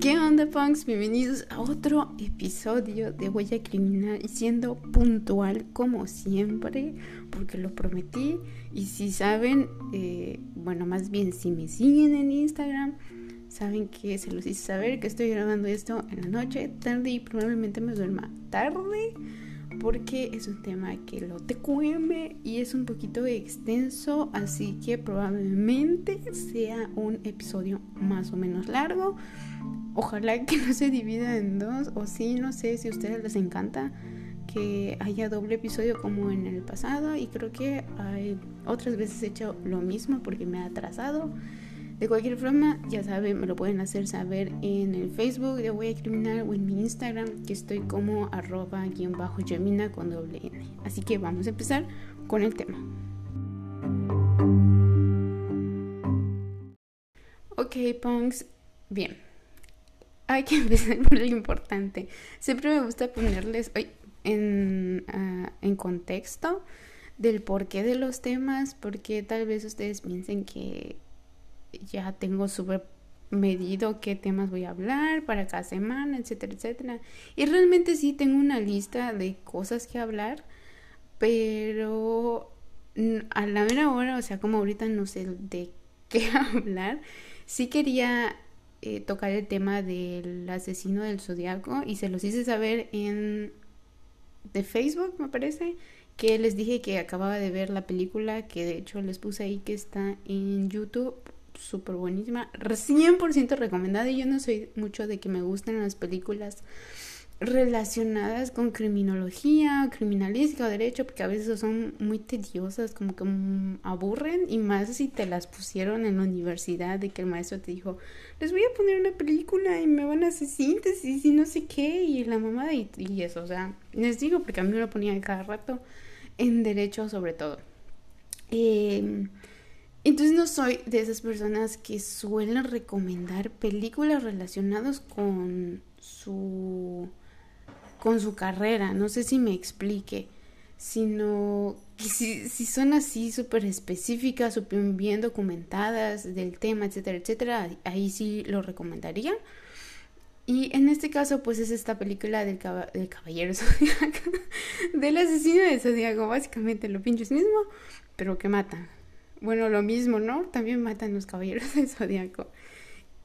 ¿Qué onda, punks? Bienvenidos a otro episodio de Huella Criminal y siendo puntual como siempre, porque lo prometí. Y si saben, eh, bueno, más bien si me siguen en Instagram, saben que se los hice saber que estoy grabando esto en la noche, tarde y probablemente me duerma tarde porque es un tema que lo TQM y es un poquito extenso, así que probablemente sea un episodio más o menos largo. Ojalá que no se divida en dos, o sí, no sé si a ustedes les encanta que haya doble episodio como en el pasado y creo que hay otras veces he hecho lo mismo porque me ha atrasado. De cualquier forma, ya saben, me lo pueden hacer saber en el Facebook de Huella Criminal o en mi Instagram, que estoy como arroba guion bajo Gemina con doble N. Así que vamos a empezar con el tema. Ok, punks, bien. Hay que empezar por lo importante. Siempre me gusta ponerles hoy en, ah, en contexto del porqué de los temas, porque tal vez ustedes piensen que ya tengo súper medido qué temas voy a hablar para cada semana, etcétera, etcétera. Y realmente sí tengo una lista de cosas que hablar, pero a la mera hora, o sea, como ahorita no sé de qué hablar, sí quería eh, tocar el tema del asesino del zodiaco y se los hice saber en de Facebook, me parece, que les dije que acababa de ver la película, que de hecho les puse ahí que está en YouTube súper buenísima, 100% recomendada y yo no soy mucho de que me gusten las películas relacionadas con criminología, criminalística o derecho, porque a veces son muy tediosas, como que aburren, y más si te las pusieron en la universidad, de que el maestro te dijo, les voy a poner una película y me van a hacer síntesis y no sé qué, y la mamá y, y eso, o sea, les digo, porque a mí me lo ponían cada rato, en derecho sobre todo. Eh, entonces no soy de esas personas que suelen recomendar películas relacionadas con su con su carrera, no sé si me explique, sino que si, si son así súper específicas, súper bien documentadas del tema, etcétera, etcétera, ahí sí lo recomendaría. Y en este caso, pues es esta película del, del caballero zodiaco, del asesino de zodiaco, básicamente lo pinches mismo, pero que mata bueno, lo mismo, ¿no? También matan los caballeros del zodiaco.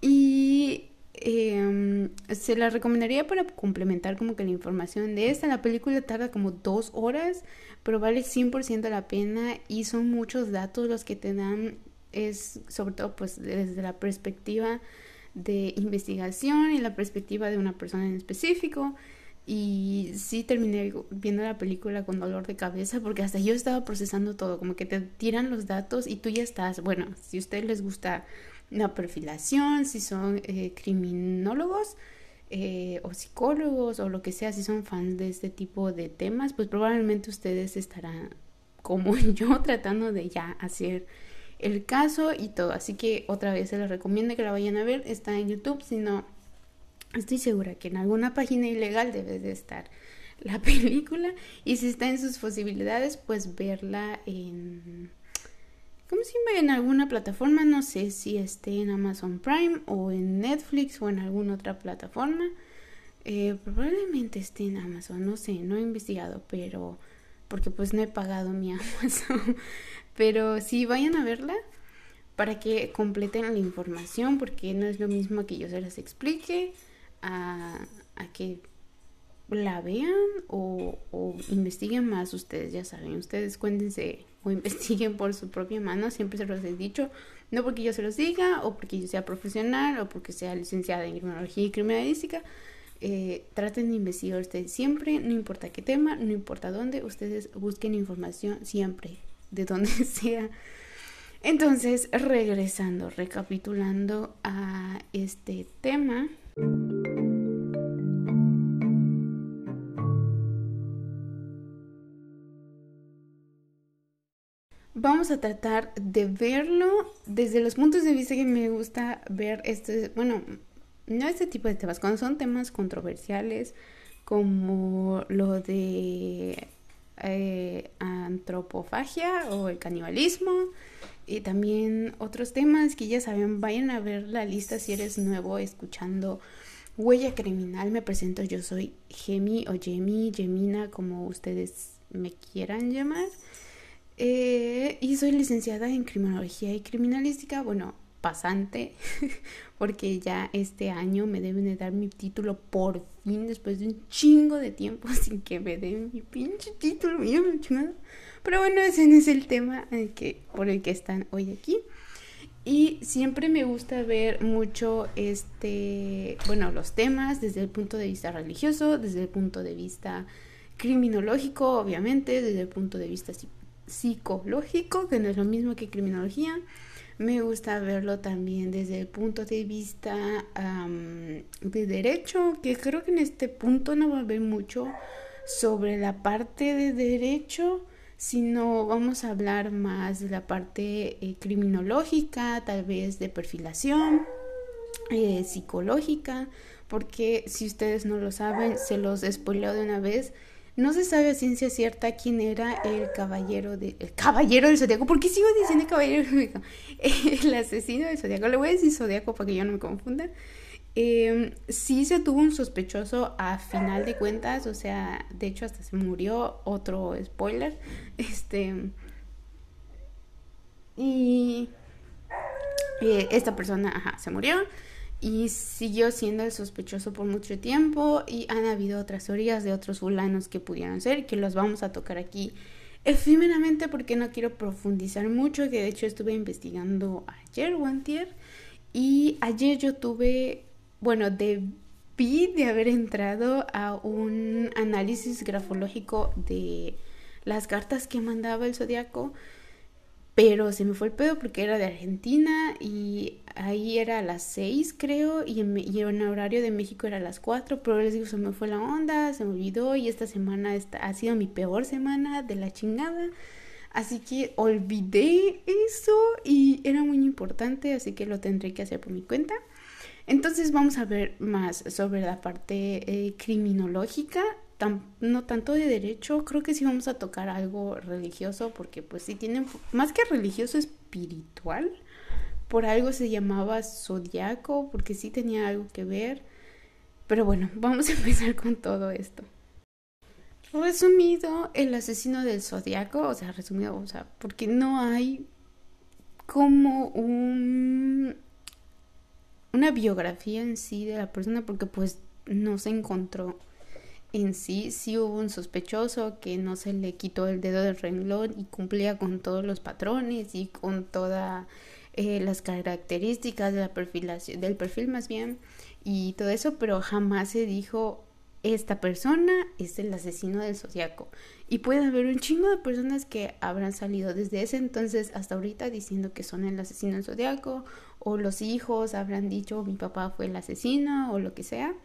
Y em, se la recomendaría para complementar como que la información de esta. La película tarda como dos horas, pero vale 100% la pena y son muchos datos los que te dan. Es sobre todo pues desde la perspectiva de investigación y la perspectiva de una persona en específico. Y sí terminé viendo la película con dolor de cabeza porque hasta yo estaba procesando todo, como que te tiran los datos y tú ya estás, bueno, si a ustedes les gusta la perfilación, si son eh, criminólogos eh, o psicólogos o lo que sea, si son fans de este tipo de temas, pues probablemente ustedes estarán como yo tratando de ya hacer el caso y todo. Así que otra vez se les recomiendo que la vayan a ver, está en YouTube, si no Estoy segura que en alguna página ilegal debe de estar la película y si está en sus posibilidades, pues verla en... ¿Cómo se llama? En alguna plataforma, no sé si esté en Amazon Prime o en Netflix o en alguna otra plataforma. Eh, probablemente esté en Amazon, no sé, no he investigado, pero porque pues no he pagado mi Amazon. pero sí, vayan a verla para que completen la información, porque no es lo mismo que yo se las explique a, que la vean o, investiguen más ustedes, ya saben, ustedes cuéntense o investiguen por su propia mano, siempre se los he dicho, no porque yo se los diga o porque yo sea profesional o porque sea licenciada en criminología y criminalística, eh, traten de investigar ustedes siempre, no importa qué tema, no importa dónde, ustedes busquen información siempre, de donde sea. Entonces, regresando, recapitulando a este tema. Vamos a tratar de verlo. Desde los puntos de vista que me gusta ver este, bueno, no este tipo de temas, cuando son temas controversiales como lo de eh, antropofagia o el canibalismo y también otros temas que ya saben, vayan a ver la lista si eres nuevo escuchando Huella Criminal. Me presento, yo soy Gemi o Gemi, Gemina, como ustedes me quieran llamar. Eh, y soy licenciada en criminología y criminalística. Bueno, pasante, porque ya este año me deben de dar mi título por fin, después de un chingo de tiempo sin que me den mi pinche título, Pero bueno, ese no es el tema que, por el que están hoy aquí. Y siempre me gusta ver mucho este, bueno, los temas desde el punto de vista religioso, desde el punto de vista criminológico, obviamente, desde el punto de vista psicológico, que no es lo mismo que criminología, me gusta verlo también desde el punto de vista de derecho, que creo que en este punto no va a haber mucho sobre la parte de derecho, sino vamos a hablar más de la parte eh, criminológica, tal vez de perfilación, eh, psicológica, porque si ustedes no lo saben, se los spoileo de una vez. No se sabe a ciencia cierta quién era el caballero de, el caballero del zodiaco. ¿Por qué sigo diciendo caballero del zodiaco? El asesino del zodiaco. Le voy a decir zodiaco para que yo no me confunda. Eh, sí se tuvo un sospechoso a final de cuentas, o sea, de hecho hasta se murió, otro spoiler, este, y eh, esta persona, ajá, se murió, y siguió siendo el sospechoso por mucho tiempo y han habido otras teorías de otros fulanos que pudieron ser que los vamos a tocar aquí efímeramente porque no quiero profundizar mucho que de hecho estuve investigando ayer o y ayer yo tuve bueno debí de haber entrado a un análisis grafológico de las cartas que mandaba el zodiaco pero se me fue el pedo porque era de Argentina y ahí era a las 6 creo y en, y horario de México era a las 4, pero les digo, se me fue la onda, se me olvidó y esta semana ha sido mi peor semana de la chingada. Así que olvidé eso y era muy importante, así que lo tendré que hacer por mi cuenta. Entonces vamos a ver más sobre la parte eh, criminológica no tanto de derecho, creo que sí vamos a tocar algo religioso, porque pues sí tienen, más que religioso, espiritual. Por algo se llamaba zodiaco, porque sí tenía algo que ver. Pero bueno, vamos a empezar con todo esto. Resumido, el asesino del zodiaco, o sea, resumido, o sea, porque no hay como un una biografía en sí de la persona, porque pues no se encontró en sí sí hubo un sospechoso que no se le quitó el dedo del renglón y cumplía con todos los patrones y con todas eh, las características de la perfilación, del perfil más bien y todo eso, pero jamás se dijo esta persona es el asesino del zodiaco. Y puede haber un chingo de personas que habrán salido desde ese entonces hasta ahorita diciendo que son el asesino del zodiaco, o los hijos habrán dicho mi papá fue el asesino, o lo que sea.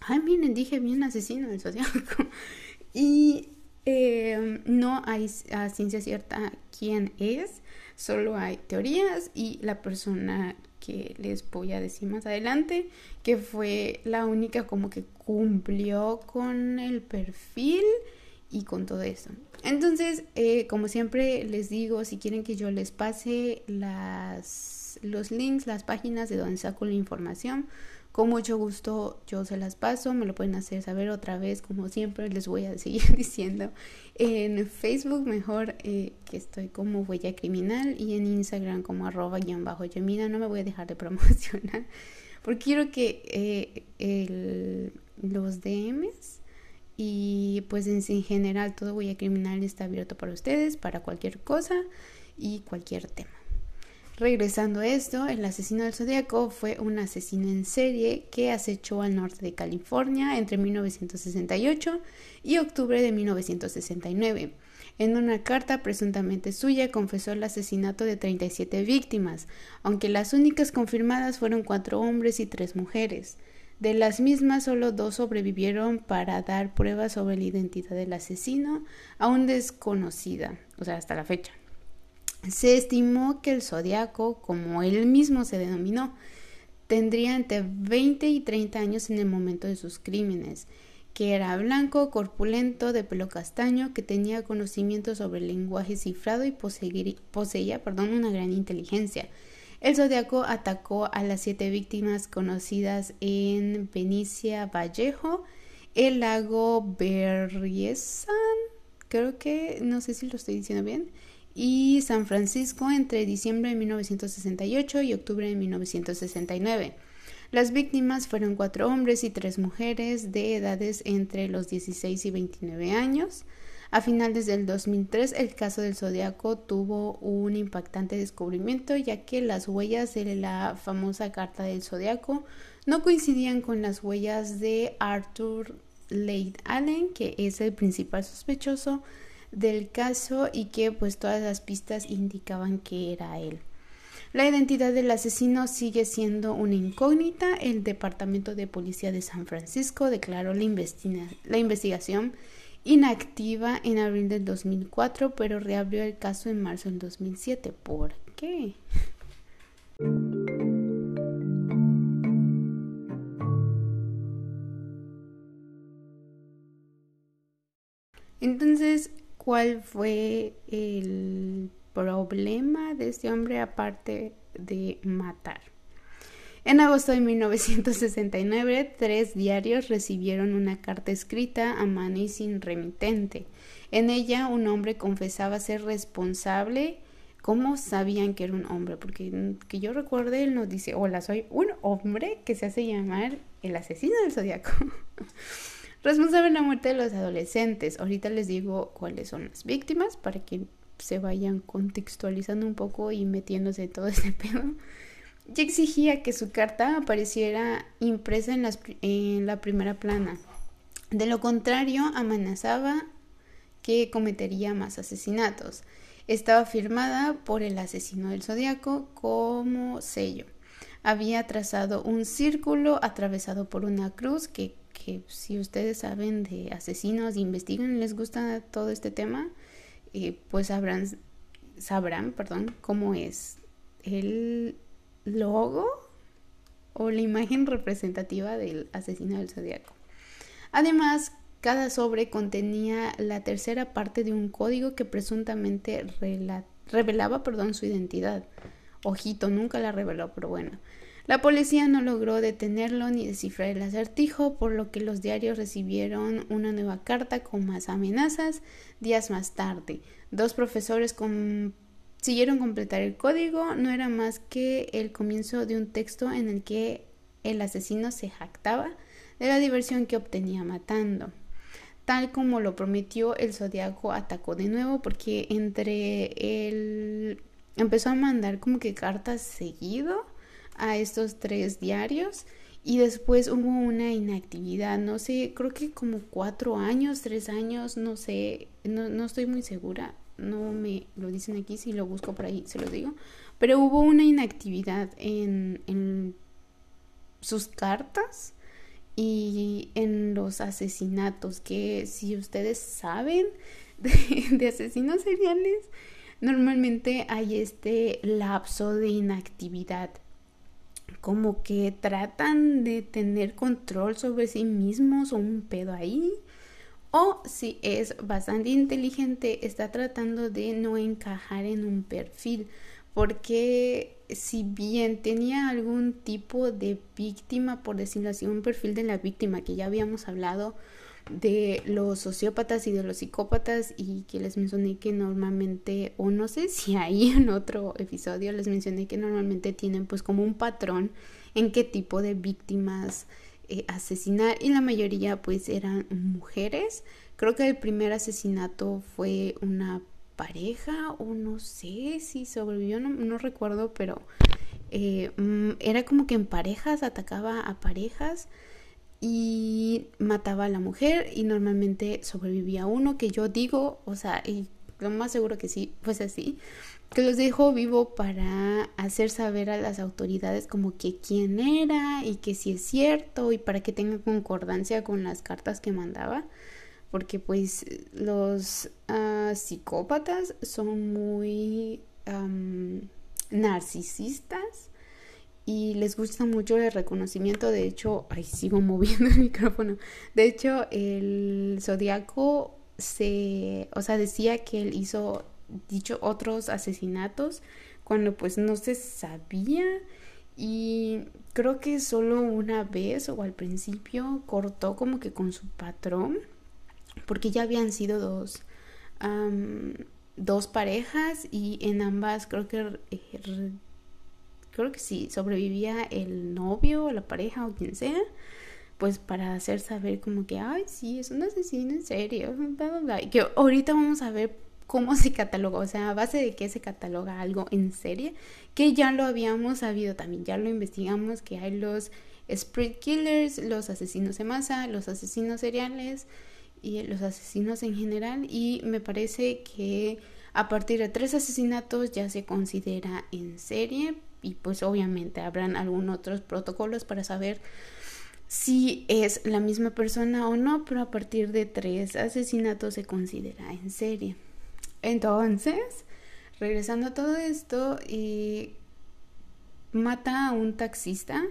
Ay, miren, dije bien asesino del zodiaco. Y em, no hay a ciencia cierta quién es, solo hay teorías y la persona que les voy a decir más adelante, que fue la única como que cumplió con el perfil y con todo eso. Entonces, eh, como siempre les digo, si quieren que yo les pase las, los links, las páginas de donde saco la información, con mucho gusto yo se las paso, me lo pueden hacer saber otra vez, como siempre les voy a seguir diciendo. En Facebook mejor eh, que estoy como huella criminal y en Instagram como arroba guion bajo yamina. No me voy a dejar de promocionar porque quiero que eh, los DMs y pues en, en general todo huella criminal está abierto para ustedes, para cualquier cosa y cualquier tema. Regresando a esto, el asesino del zodiaco fue un asesino en serie que acechó al norte de California entre 1968 y octubre de 1969. En una carta presuntamente suya confesó el asesinato de 37 víctimas, aunque las únicas confirmadas fueron cuatro hombres y tres mujeres. De las mismas, solo dos sobrevivieron para dar pruebas sobre la identidad del asesino, aún desconocida, o sea, hasta la fecha. Se estimó que el zodiaco, como él mismo se denominó, tendría entre 20 y 30 años en el momento de sus crímenes que era blanco, corpulento, de pelo castaño, que tenía conocimiento sobre el lenguaje cifrado y poseía perdón, una gran inteligencia. El zodiaco atacó a las siete víctimas conocidas en Venecia Vallejo, el lago Berriesan, creo que, no sé si lo estoy diciendo bien, y San Francisco entre diciembre de 1968 y octubre de 1969. Las víctimas fueron cuatro hombres y tres mujeres de edades entre los 16 y 29 años. A finales del 2003, el caso del Zodíaco tuvo un impactante descubrimiento, ya que las huellas de la famosa carta del Zodíaco no coincidían con las huellas de Arthur Leigh Allen, que es el principal sospechoso del caso y que pues todas las pistas indicaban que era él. La identidad del asesino sigue siendo una incógnita. El Departamento de Policía de San Francisco declaró la, investigación inactiva en abril del 2004, pero reabrió el caso en marzo del 2007. ¿Por qué? Entonces, ¿cuál fue el problema de este hombre aparte de matar. En agosto de 1969, tres diarios recibieron una carta escrita a mano y sin remitente. En ella un hombre confesaba ser responsable. ¿Cómo sabían que era un hombre? Porque que yo recuerde, él nos dice, hola, soy un hombre que se hace llamar el asesino del zodiaco. responsable de la muerte de los adolescentes. Ahorita les digo cuáles son las víctimas para que se vayan contextualizando un poco y metiéndose todo este pedo, ya exigía que su carta apareciera impresa en la primera plana. De lo contrario, amenazaba que cometería más asesinatos. Estaba firmada por el asesino del zodiaco como sello. Había trazado un círculo atravesado por una cruz que, que si ustedes saben de asesinos e investigan les gusta todo este tema, pues sabrán, sabrán perdón, cómo es el logo o la imagen representativa del asesino del zodiaco. Además, cada sobre contenía la tercera parte de un código que presuntamente revelaba perdón, su identidad. Ojito, nunca la reveló, pero bueno. La policía no logró detenerlo ni descifrar el acertijo, por lo que los diarios recibieron una nueva carta con más amenazas días más tarde. Dos profesores consiguieron completar el código, no era más que el comienzo de un texto en el que el asesino se jactaba de la diversión que obtenía matando. Tal como lo prometió, el zodiaco atacó de nuevo porque entre él empezó a mandar como que cartas seguido a estos tres diarios. Y después hubo una inactividad, no sé, creo que como cuatro años, tres años, no sé, no, no estoy muy segura, no me lo dicen aquí, si lo busco por ahí se lo digo, pero hubo una inactividad en, en sus cartas y en los asesinatos, que si ustedes saben de asesinos seriales, normalmente hay este lapso de inactividad como que tratan de tener control sobre sí mismos o un pedo ahí. O si es bastante inteligente, está tratando de no encajar en un perfil. Porque si bien tenía algún tipo de víctima, por decirlo así, un perfil de la víctima que ya habíamos hablado, de los sociópatas y de los psicópatas y que les mencioné que normalmente, o no sé si ahí en otro episodio les mencioné que normalmente tienen pues como un patrón en qué tipo de víctimas eh, asesinar y la mayoría pues eran mujeres. Creo que el primer asesinato fue una pareja o no sé si sobrevivió, no, no recuerdo, pero eh, mm, era como que en parejas atacaba a parejas y mataba a la mujer y normalmente sobrevivía uno que yo digo, o sea, y lo más seguro que sí, pues así, que los dejó vivo para hacer saber a las autoridades como que quién era y que si es cierto y para que tenga concordancia con las cartas que mandaba, porque pues los uh, psicópatas son muy narcisistas y les gusta mucho el reconocimiento. De hecho, ahí sigo moviendo el micrófono. De hecho, el zodiaco se, o sea, decía que él hizo dicho otros asesinatos cuando pues no se sabía y creo que solo una vez o al principio cortó como que con su patrón porque ya habían sido dos dos parejas y en ambas creo que eh, creo que sí, sobrevivía el novio o la pareja o quien sea, pues para hacer saber como que, ay, sí, es un asesino en serio, que ahorita vamos a ver cómo se cataloga, o sea, a base de qué se cataloga algo en serie, que ya lo habíamos sabido también, ya lo investigamos, que hay los sprint killers, los asesinos en masa, los asesinos seriales y los asesinos en general, y me parece que a partir de tres asesinatos ya se considera en serie, y pues obviamente habrán algunos otros protocolos para saber si es la misma persona o no, pero a partir de tres asesinatos se considera en serie. Entonces, regresando a todo esto, eh, mata a un taxista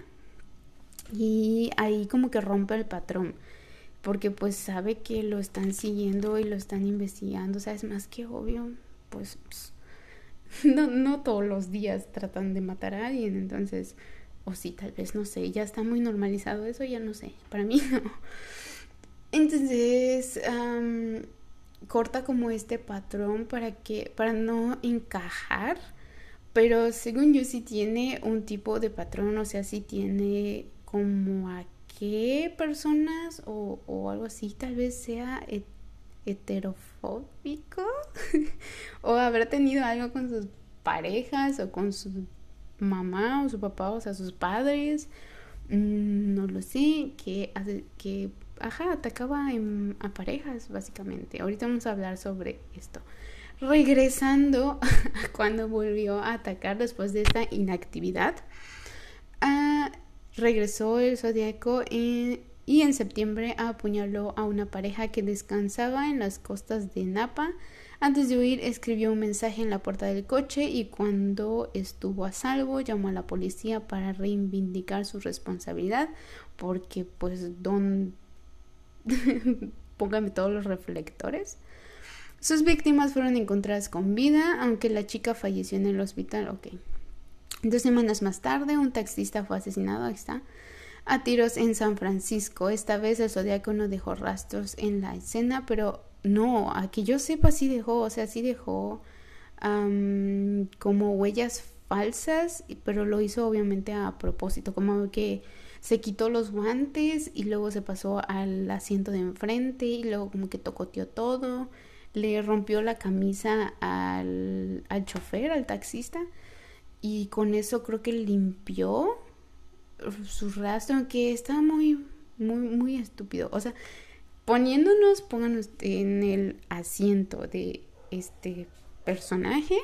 y ahí como que rompe el patrón porque pues sabe que lo están siguiendo y lo están investigando, o sea, es más que obvio, pues no, no todos los días tratan de matar a alguien, entonces, o sí, tal vez, no sé, ya está muy normalizado eso, ya no sé, para mí no. Entonces, corta como este patrón para que, para no encajar, pero según yo sí tiene un tipo de patrón, o sea, sí tiene como a qué personas o, o algo así, tal vez sea heterofóbico o haber tenido algo con sus parejas o con su mamá o su papá, o sea, sus padres, mm, no lo sé, que, que ajá, atacaba a parejas, básicamente. Ahorita vamos a hablar sobre esto. Regresando a cuando volvió a atacar después de esta inactividad, ah, regresó el zodiaco en y en septiembre apuñaló a una pareja que descansaba en las costas de Napa. Antes de huir escribió un mensaje en la puerta del coche y cuando estuvo a salvo llamó a la policía para reivindicar su responsabilidad porque pues don póngame todos los reflectores. Sus víctimas fueron encontradas con vida, aunque la chica falleció en el hospital. Ok. Dos semanas más tarde, un taxista fue asesinado. Ahí está a tiros en San Francisco. Esta vez el zodiaco no dejó rastros en la escena, pero no, a que yo sepa sí dejó, o sea, sí dejó como huellas falsas, pero lo hizo obviamente a propósito, como que se quitó los guantes y luego se pasó al asiento de enfrente y luego como que tocoteó todo, le rompió la camisa al, al chofer, al taxista y con eso creo que limpió su rastro, que está muy, muy, muy estúpido. O sea, poniéndonos, pónganos en el asiento de este personaje.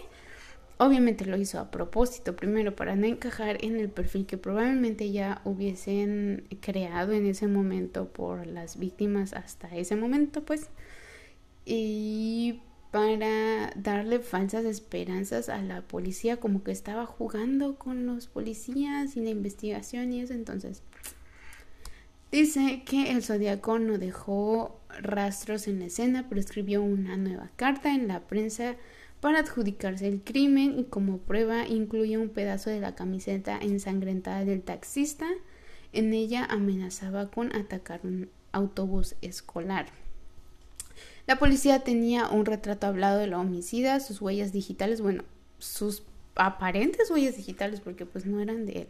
Obviamente lo hizo a propósito, primero para no encajar en el perfil que probablemente ya hubiesen creado en ese momento por las víctimas hasta ese momento, pues. Y para darle falsas esperanzas a la policía, como que estaba jugando con los policías y la investigación y eso. Entonces, dice que el zodiaco no dejó rastros en la escena, pero escribió una nueva carta en la prensa para adjudicarse el crimen y como prueba incluye un pedazo de la camiseta ensangrentada del taxista. En ella amenazaba con atacar un autobús escolar. La policía tenía un retrato hablado de la homicida, sus huellas digitales, bueno, sus aparentes huellas digitales porque pues no eran de él.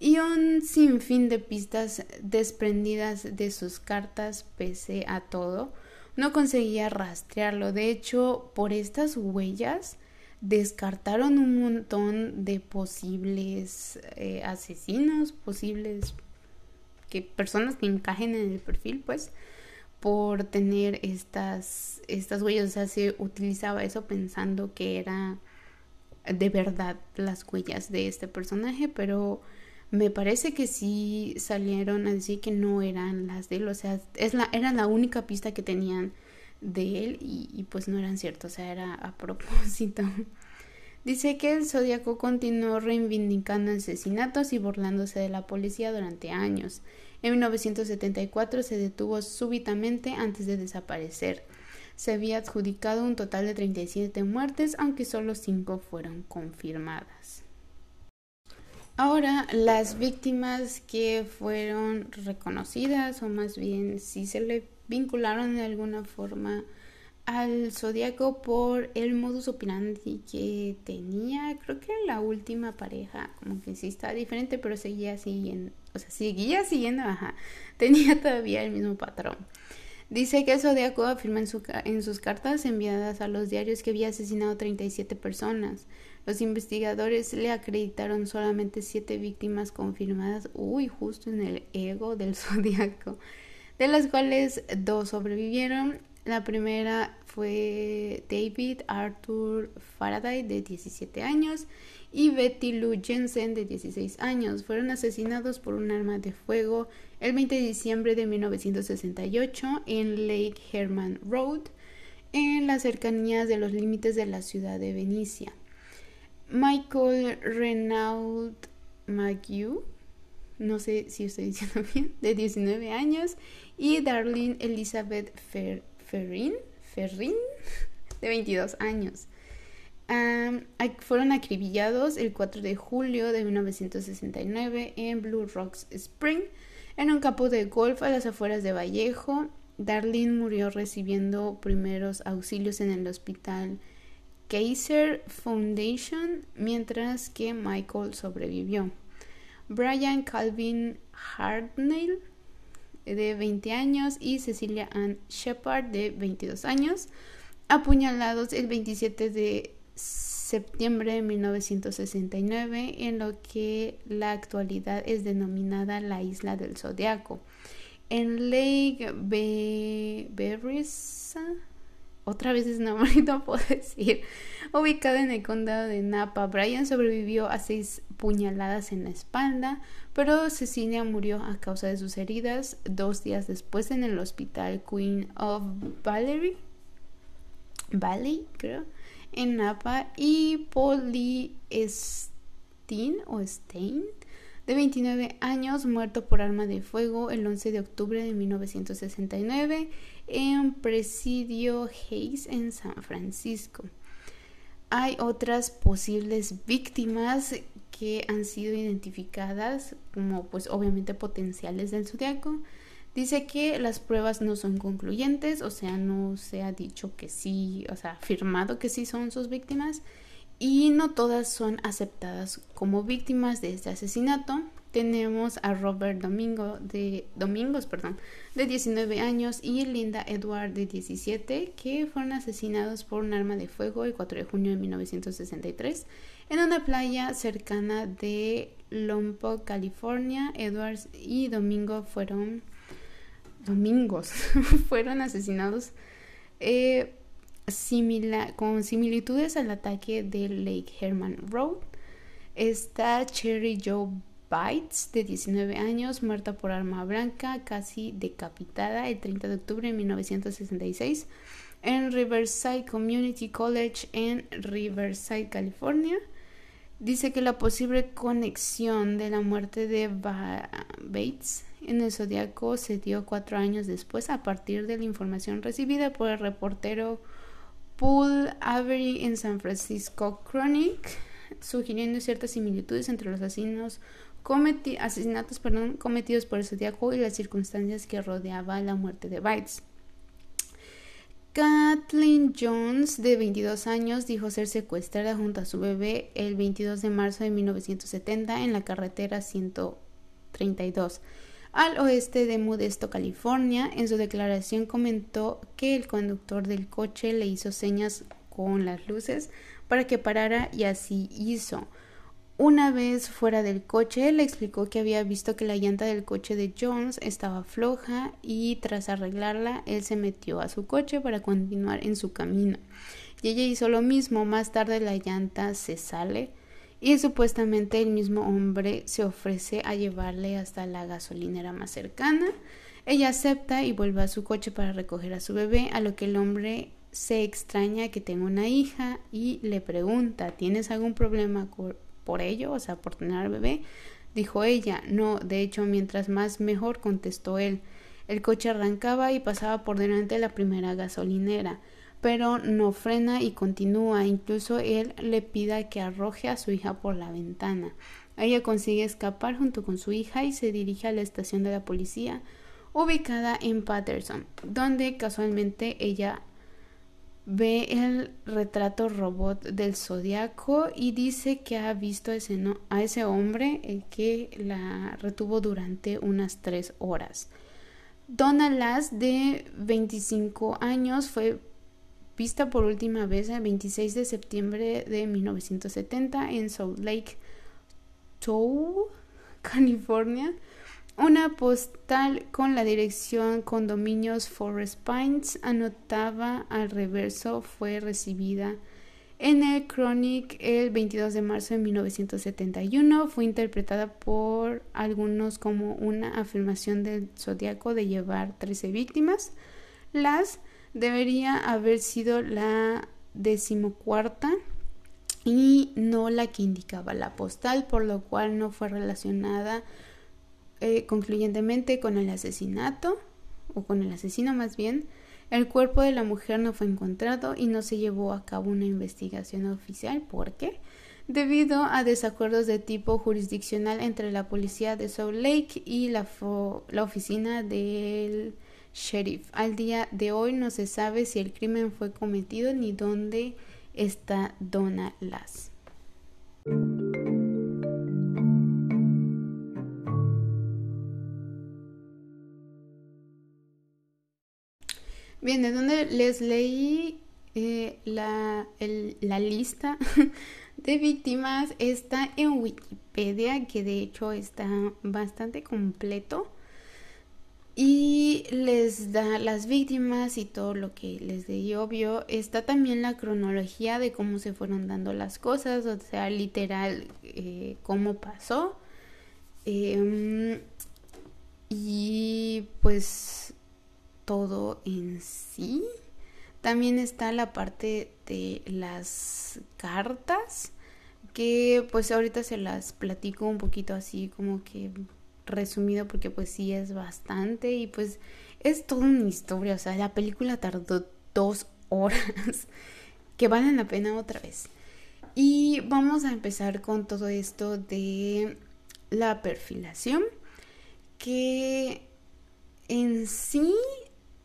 Y un sinfín de pistas desprendidas de sus cartas pese a todo. No conseguía rastrearlo. De hecho, por estas huellas descartaron un montón de posibles eh, asesinos, posibles que personas que encajen en el perfil, pues por tener estas, estas huellas. O sea, se utilizaba eso pensando que era de verdad las huellas de este personaje, pero me parece que sí salieron a decir que no eran las de él. O sea, es la, era la única pista que tenían de él y, y pues no eran ciertos. O sea, era a propósito. Dice que el Zodíaco continuó reivindicando asesinatos y burlándose de la policía durante años. En 1974 se detuvo súbitamente antes de desaparecer. Se había adjudicado un total de 37 muertes, aunque solo 5 fueron confirmadas. Ahora, las víctimas que fueron reconocidas, o más bien si se le vincularon de alguna forma al zodiaco por el modus operandi que tenía, creo que la última pareja, como que sí estaba diferente, pero seguía siguiendo, o sea, seguía siguiendo, ajá, tenía todavía el mismo patrón. Dice que el zodiaco afirma en, en sus cartas enviadas a los diarios que había asesinado 37 personas. Los investigadores le acreditaron solamente siete víctimas confirmadas, uy, justo en el ego del zodiaco, de las cuales dos sobrevivieron. La primera fue David Arthur Faraday, de 17 años, y Betty Lou Jensen, de 16 años. Fueron asesinados por un arma de fuego el 20 de diciembre de 1968 en Lake Herman Road, en las cercanías de los límites de la ciudad de Venecia. Michael Renaud McHugh, no sé si estoy diciendo bien, de 19 años, y Darlene Elizabeth Ferrin, Ferrin, de 22 años. fueron acribillados el 4 de julio de 1969 en Blue Rocks Spring, en un campo de golf a las afueras de Vallejo. Darlene murió recibiendo primeros auxilios en el hospital Kaiser Foundation, mientras que Michael sobrevivió. Brian Calvin Hartnell, de 20 años, y Cecilia Ann Shepard, de 22 años, apuñalados el 27 de septiembre de 1969 en lo que la actualidad es denominada la Isla del Zodiaco. En Lake Be otra vez es nombre no puedo decir, ubicado en el condado de Napa. Brian sobrevivió a seis puñaladas en la espalda, pero Cecilia murió a causa de sus heridas dos días después en el hospital Queen of Valerie, Valley, creo, en Napa. Y Polly Steen o Stein de 29 años, muerto por arma de fuego el 11 de octubre de 1969 en Presidio Hayes en San Francisco. Hay otras posibles víctimas que han sido identificadas como pues obviamente potenciales del zodiaco. Dice que las pruebas no son concluyentes, o sea, no se ha dicho que sí, o sea, afirmado que sí son sus víctimas y no todas son aceptadas como víctimas de este asesinato tenemos a Robert Domingo de Domingos, perdón, de 19 años y Linda Edward de 17 que fueron asesinados por un arma de fuego el 4 de junio de 1963 en una playa cercana de Lompoc, California. Edwards y Domingo fueron domingos fueron asesinados eh, con similitudes al ataque de Lake Herman Road. Está Cherry Joe Bites, de 19 años, muerta por arma blanca, casi decapitada el 30 de octubre de 1966 en Riverside Community College en Riverside, California. Dice que la posible conexión de la muerte de Bates en el Zodíaco se dio cuatro años después a partir de la información recibida por el reportero Paul Avery en San Francisco Chronic, sugiriendo ciertas similitudes entre los asesinos asesinatos cometidos por el zodiaco y las circunstancias que rodeaba la muerte de Bites. Kathleen Jones, de 22 años, dijo ser secuestrada junto a su bebé el 22 de marzo de 1970 en la carretera 132 al oeste de Modesto, California. En su declaración comentó que el conductor del coche le hizo señas con las luces para que parara y así hizo. Una vez fuera del coche, le explicó que había visto que la llanta del coche de Jones estaba floja y tras arreglarla, él se metió a su coche para continuar en su camino. Y ella hizo lo mismo. Más tarde la llanta se sale y supuestamente el mismo hombre se ofrece a llevarle hasta la gasolinera más cercana. Ella acepta y vuelve a su coche para recoger a su bebé, a lo que el hombre se extraña que tenga una hija y le pregunta, ¿tienes algún problema por ello? O sea, por tener al bebé. Dijo ella, no, de hecho, mientras más mejor, contestó él. El coche arrancaba y pasaba por delante de la primera gasolinera, pero no frena y continúa. Incluso él le pida que arroje a su hija por la ventana. Ella consigue escapar junto con su hija y se dirige a la estación de la policía ubicada en Patterson, donde casualmente ella ve el retrato robot del zodiaco y dice que ha visto a ese hombre el que la retuvo durante unas tres horas. Donna Lass, de 25 años, fue vista por última vez el 26 de septiembre de 1970 en Salt Lake, California. Una postal con la dirección Condominios Forest Pines anotaba al reverso fue recibida en el Chronic el 22 de marzo de 1971. Fue interpretada por algunos como una afirmación del zodiaco de llevar 13 víctimas. Las debería haber sido la decimocuarta y no la que indicaba la postal, por lo cual no fue relacionada eh, concluyentemente con el asesinato, o con el asesino más bien, el cuerpo de la mujer no fue encontrado y no se llevó a cabo una investigación oficial. ¿Por qué? Debido a desacuerdos de tipo jurisdiccional entre la policía de Salt Lake y la, la oficina del sheriff. Al día de hoy no se sabe si el crimen fue cometido ni dónde está Donna Lass. Bien, de donde les leí eh, la, la lista de víctimas está en Wikipedia, que de hecho está bastante completo. Y les da las víctimas y todo lo que les di obvio. Está también la cronología de cómo se fueron dando las cosas, o sea, literal, eh, cómo pasó. Em, y pues todo en sí. También está la parte de las cartas, que pues ahorita se las platico un poquito así como que resumido porque pues sí es bastante y pues es toda una historia, o sea, la película tardó dos horas que valen la pena otra vez. Y vamos a empezar con todo esto de la perfilación, que en sí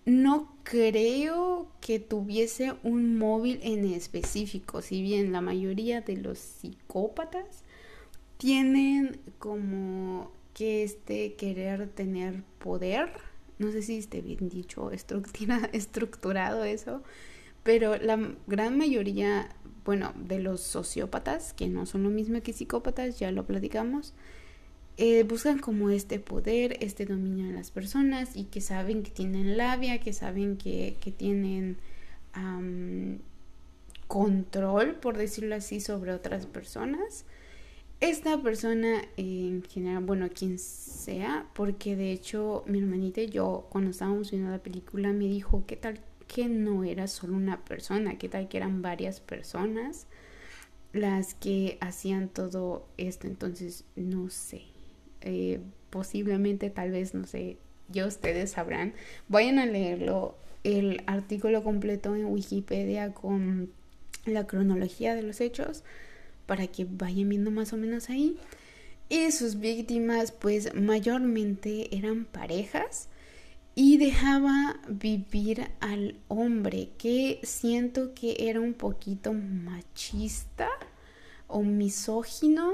no creo que tuviese un móvil en específico, si bien la mayoría de los psicópatas tienen como que este querer tener poder, no sé si esté bien dicho, estructurado eso, pero la gran mayoría, bueno, de los sociópatas, que no son lo mismo que psicópatas, ya lo platicamos, eh, buscan como este poder, este dominio en las personas y que saben que tienen labia, que saben que, que tienen control, por decirlo así, sobre otras personas. Esta persona en general, bueno, quien sea, porque de hecho mi hermanita y yo cuando estábamos viendo la película me dijo qué tal que no era solo una persona, qué tal que eran varias personas las que hacían todo esto, entonces no sé eh, posiblemente, tal vez, no sé, ya ustedes sabrán. Vayan a leerlo, el artículo completo en Wikipedia con la cronología de los hechos para que vayan viendo más o menos ahí. Y sus víctimas, pues mayormente eran parejas y dejaba vivir al hombre que siento que era un poquito machista o misógino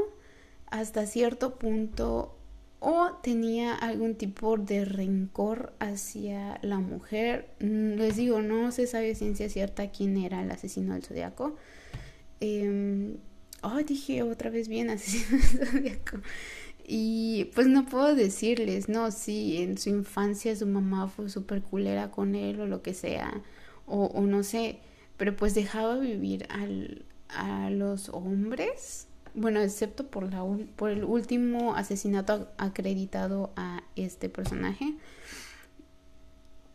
hasta cierto punto o tenía algún tipo de rencor hacia la mujer. Mm, les digo, no se sabe ciencia cierta quién era el asesino del zodiaco. Eh, oh, dije otra vez bien asesino del zodiaco. Y pues no puedo decirles, no, sí, en su infancia su mamá fue súper culera con él o lo que sea, o, o no sé, pero pues dejaba vivir a los hombres bueno, excepto por, la, por el último asesinato acreditado a este personaje,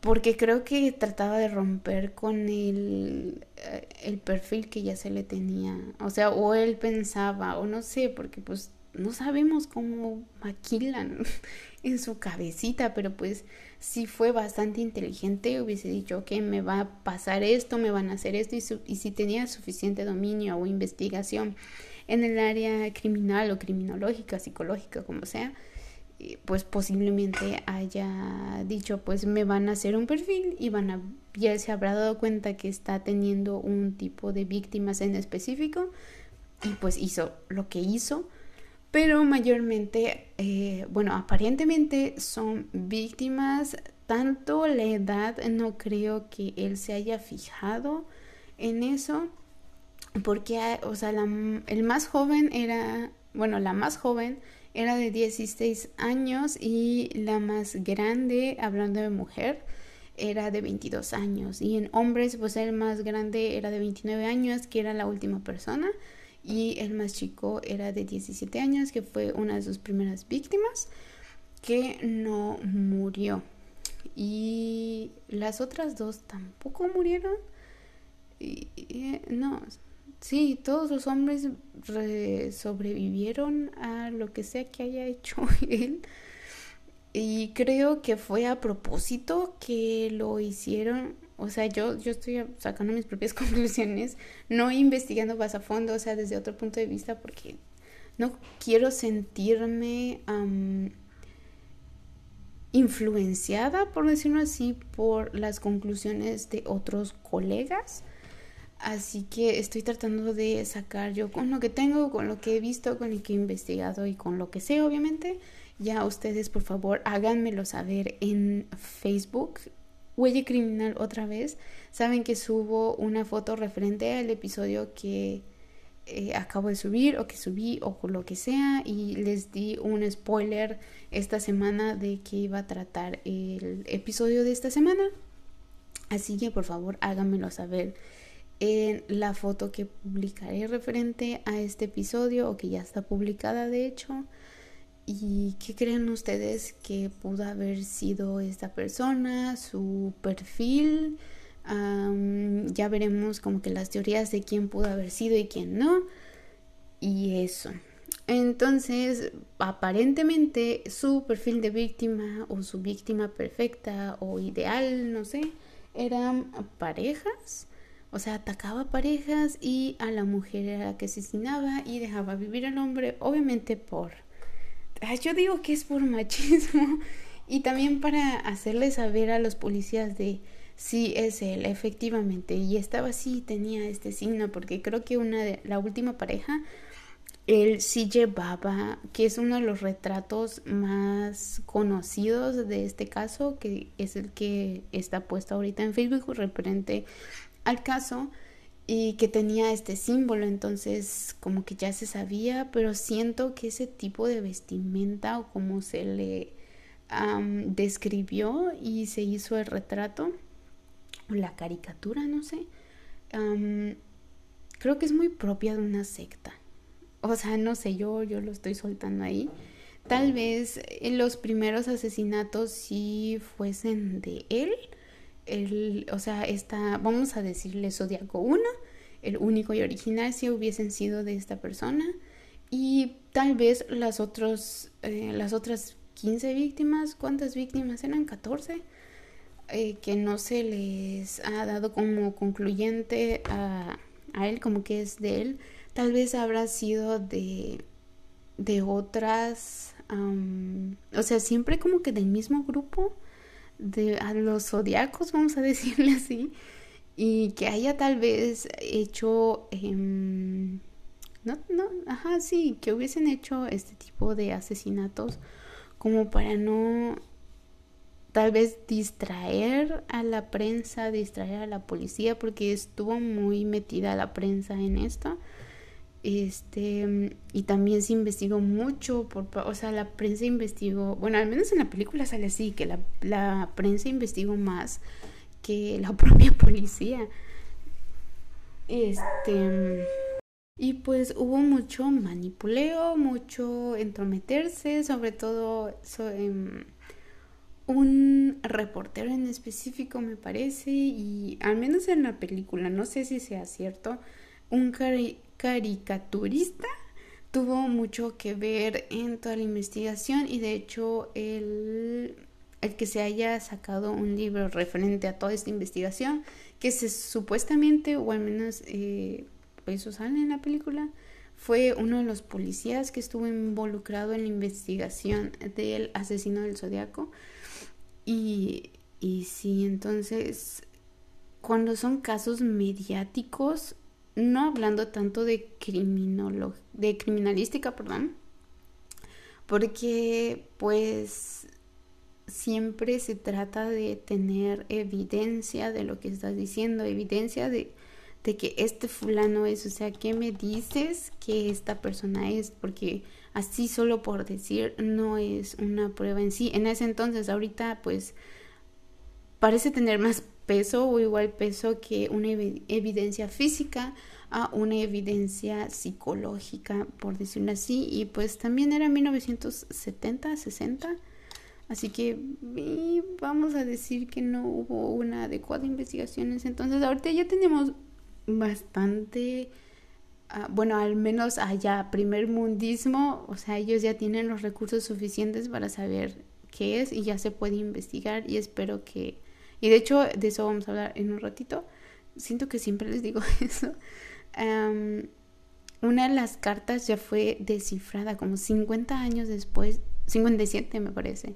porque creo que trataba de romper con el, eh, el perfil que ya se le tenía, o sea, o él pensaba, o no sé, porque pues no sabemos cómo maquilan en su cabecita, pero pues si fue bastante inteligente, hubiese dicho que me va a pasar esto, me van a hacer esto, y si tenía suficiente dominio o investigación en el área criminal o criminológica, psicológica, como sea, pues posiblemente haya dicho pues me van a hacer un perfil y van a ya se habrá dado cuenta que está teniendo un tipo de víctimas en específico y pues hizo lo que hizo. Pero mayormente eh, bueno aparentemente son víctimas tanto la edad no creo que él se haya fijado en eso porque o sea el más joven era bueno la más joven era de 16 años y la más grande, hablando de mujer, era de 22 años. Y en hombres, pues el más grande era de 29 años, que era la última persona. Y el más chico era de 17 años, que fue una de sus primeras víctimas, que no murió. Y las otras dos tampoco murieron. Y, no, Sí, todos los hombres sobrevivieron a lo que sea que haya hecho él. Y creo que fue a propósito que lo hicieron. O sea, yo, yo estoy sacando mis propias conclusiones, no investigando más a fondo, o sea, desde otro punto de vista, porque no quiero sentirme influenciada, por decirlo así, por las conclusiones de otros colegas Así que estoy tratando de sacar yo con lo que tengo, con lo que he visto, con lo que he investigado y con lo que sé, obviamente. Ya ustedes, por favor, háganmelo saber en Facebook. Huella Criminal otra vez. Saben que subo una foto referente al episodio que eh, acabo de subir o que subí o lo que sea y les di un spoiler esta semana de que iba a tratar el episodio de esta semana. Así que por favor háganmelo saber en la foto que publicaré referente a este episodio o que ya está publicada de hecho. ¿Y qué creen ustedes que pudo haber sido esta persona? Su perfil. ya veremos como que las teorías de quién pudo haber sido y quién no. Y eso. Entonces, aparentemente su perfil de víctima o su víctima perfecta o ideal, no sé, eran parejas o sea, atacaba parejas y a la mujer era la que asesinaba y dejaba vivir al hombre, obviamente por... Yo digo que es por machismo y también para hacerle saber a los policías de si es él, efectivamente. Y estaba así, tenía este signo, porque creo que una de la última pareja, él sí llevaba, que es uno de los retratos más conocidos de este caso, que es el que está puesto ahorita en Facebook referente al caso y que tenía este símbolo, entonces como que ya se sabía, pero siento que ese tipo de vestimenta o como se le describió y se hizo el retrato o la caricatura, no sé, creo que es muy propia de una secta. O sea, no sé, yo, yo lo estoy soltando ahí. Tal vez los primeros asesinatos sí fuesen de él, el, o sea, esta, vamos a decirle Zodíaco 1, el único y original si hubiesen sido de esta persona. Y tal vez las, otros, eh, las otras 15 víctimas, ¿cuántas víctimas eran? 14, eh, que no se les ha dado como concluyente a, a él, como que es de él, tal vez habrá sido de, de otras, o sea, siempre como que del mismo grupo de a los zodiacos, vamos a decirle así, y que haya tal vez hecho, em, no, no, ajá, sí, que hubiesen hecho este tipo de asesinatos como para no tal vez distraer a la prensa, distraer a la policía, porque estuvo muy metida la prensa en esto. Este, y también se investigó mucho, por, o sea, la prensa investigó, bueno, al menos en la película sale así, que la, la prensa investigó más que la propia policía. Este, y pues hubo mucho manipuleo, mucho entrometerse, sobre todo em, un reportero en específico, me parece, y al menos en la película, no sé si sea cierto, un caricaturista tuvo mucho que ver en toda la investigación y de hecho el, el que se haya sacado un libro referente a toda esta investigación, que se supuestamente, o al menos eh, eso sale en la película, fue uno de los policías que estuvo involucrado en la investigación del asesino del zodiaco. Y, y sí, entonces, cuando son casos mediáticos, no hablando tanto de de criminalística, perdón, porque pues siempre se trata de tener evidencia de lo que estás diciendo, evidencia de de que este fulano es, o sea, ¿qué me dices que esta persona es? Porque así solo por decir no es una prueba en sí. En ese entonces, ahorita pues parece tener más peso o igual peso que una evidencia física a una evidencia psicológica, por decirlo así, y pues también era 1970, 60. Así que vamos a decir que no hubo una adecuada investigación entonces. Ahorita ya tenemos bastante, ah, bueno, al menos allá, primer mundismo, o sea, ellos ya tienen los recursos suficientes para saber qué es y ya se puede investigar y espero que, y de hecho de eso vamos a hablar en un ratito, siento que siempre les digo eso. una de las cartas ya fue descifrada como 50 años después, 57 me parece,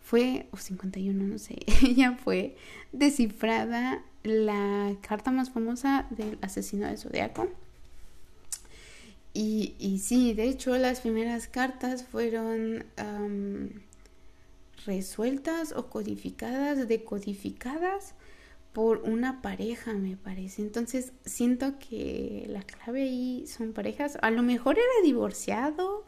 fue, o 51, no sé, ya fue descifrada la carta más famosa del asesino del zodiaco. Y, y sí, de hecho las primeras cartas fueron resueltas o codificadas, decodificadas por una pareja, me parece. Entonces siento que la clave ahí son parejas. A lo mejor era divorciado,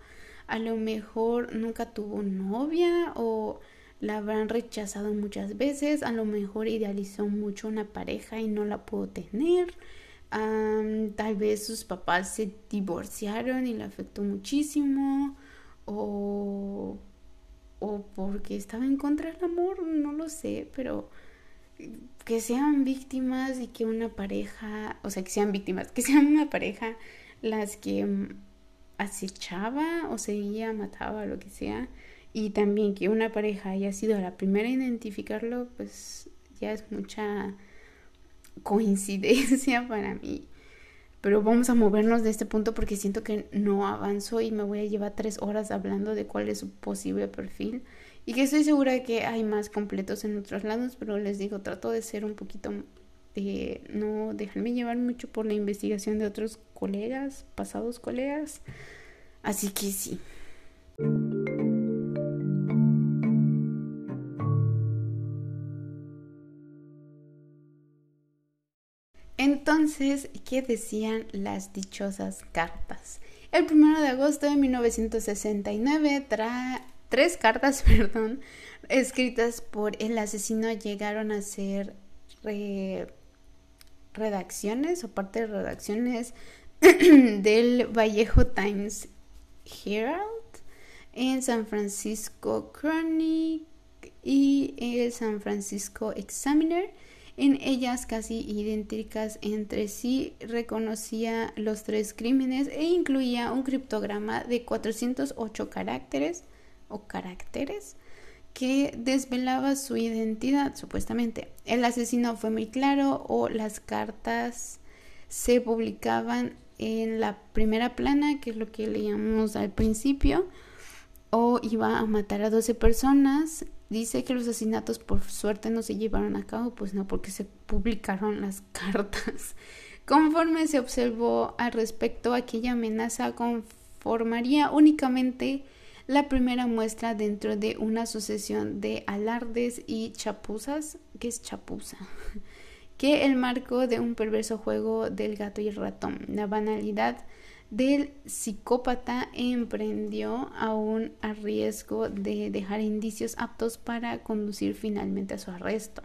a lo mejor nunca tuvo novia o la habrán rechazado muchas veces, a lo mejor idealizó mucho una pareja y no la pudo tener, tal vez sus papás se divorciaron y le afectó muchísimo, o, o porque estaba en contra del amor, no lo sé, pero que sean víctimas y que una pareja, o sea, que sean víctimas, que sean una pareja las que mm, acechaba o seguía, mataba, lo que sea, y también que una pareja haya sido la primera en identificarlo, pues ya es mucha coincidencia para mí. Pero vamos a movernos de este punto porque siento que no avanzo y me voy a llevar tres horas hablando de cuál es su posible perfil. Y que estoy segura de que hay más completos en otros lados, pero les digo, trato de ser un poquito de no dejarme llevar mucho por la investigación de otros colegas, pasados colegas. Así que sí. ¿Qué decían las dichosas cartas? El 1 de agosto de 1969, tres cartas, perdón, escritas por el asesino llegaron a ser redacciones o parte de redacciones del Vallejo Times Herald en San Francisco Chronic y el San Francisco Examiner en ellas casi idénticas entre sí, reconocía los tres crímenes e incluía un criptograma de 408 caracteres o caracteres que desvelaba su identidad, supuestamente. El asesino fue muy claro o las cartas se publicaban en la primera plana, que es lo que leíamos al principio, o iba a matar a 12 personas Dice que los asesinatos por suerte no se llevaron a cabo, pues no, porque se publicaron las cartas. Conforme se observó al respecto, aquella amenaza conformaría únicamente la primera muestra dentro de una sucesión de alardes y chapuzas, que es chapuza, que el marco de un perverso juego del gato y el ratón. La banalidad del psicópata emprendió aún a riesgo de dejar indicios aptos para conducir finalmente a su arresto.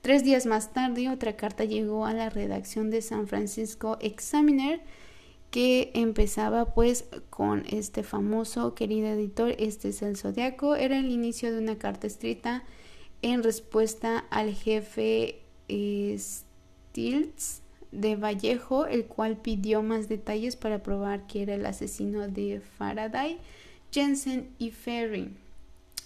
Tres días más tarde, otra carta llegó a la redacción de San Francisco Examiner que empezaba pues con este famoso querido editor, este es el zodiaco, era el inicio de una carta escrita en respuesta al jefe Stiltz de Vallejo, el cual pidió más detalles para probar que era el asesino de Faraday, Jensen y Ferry.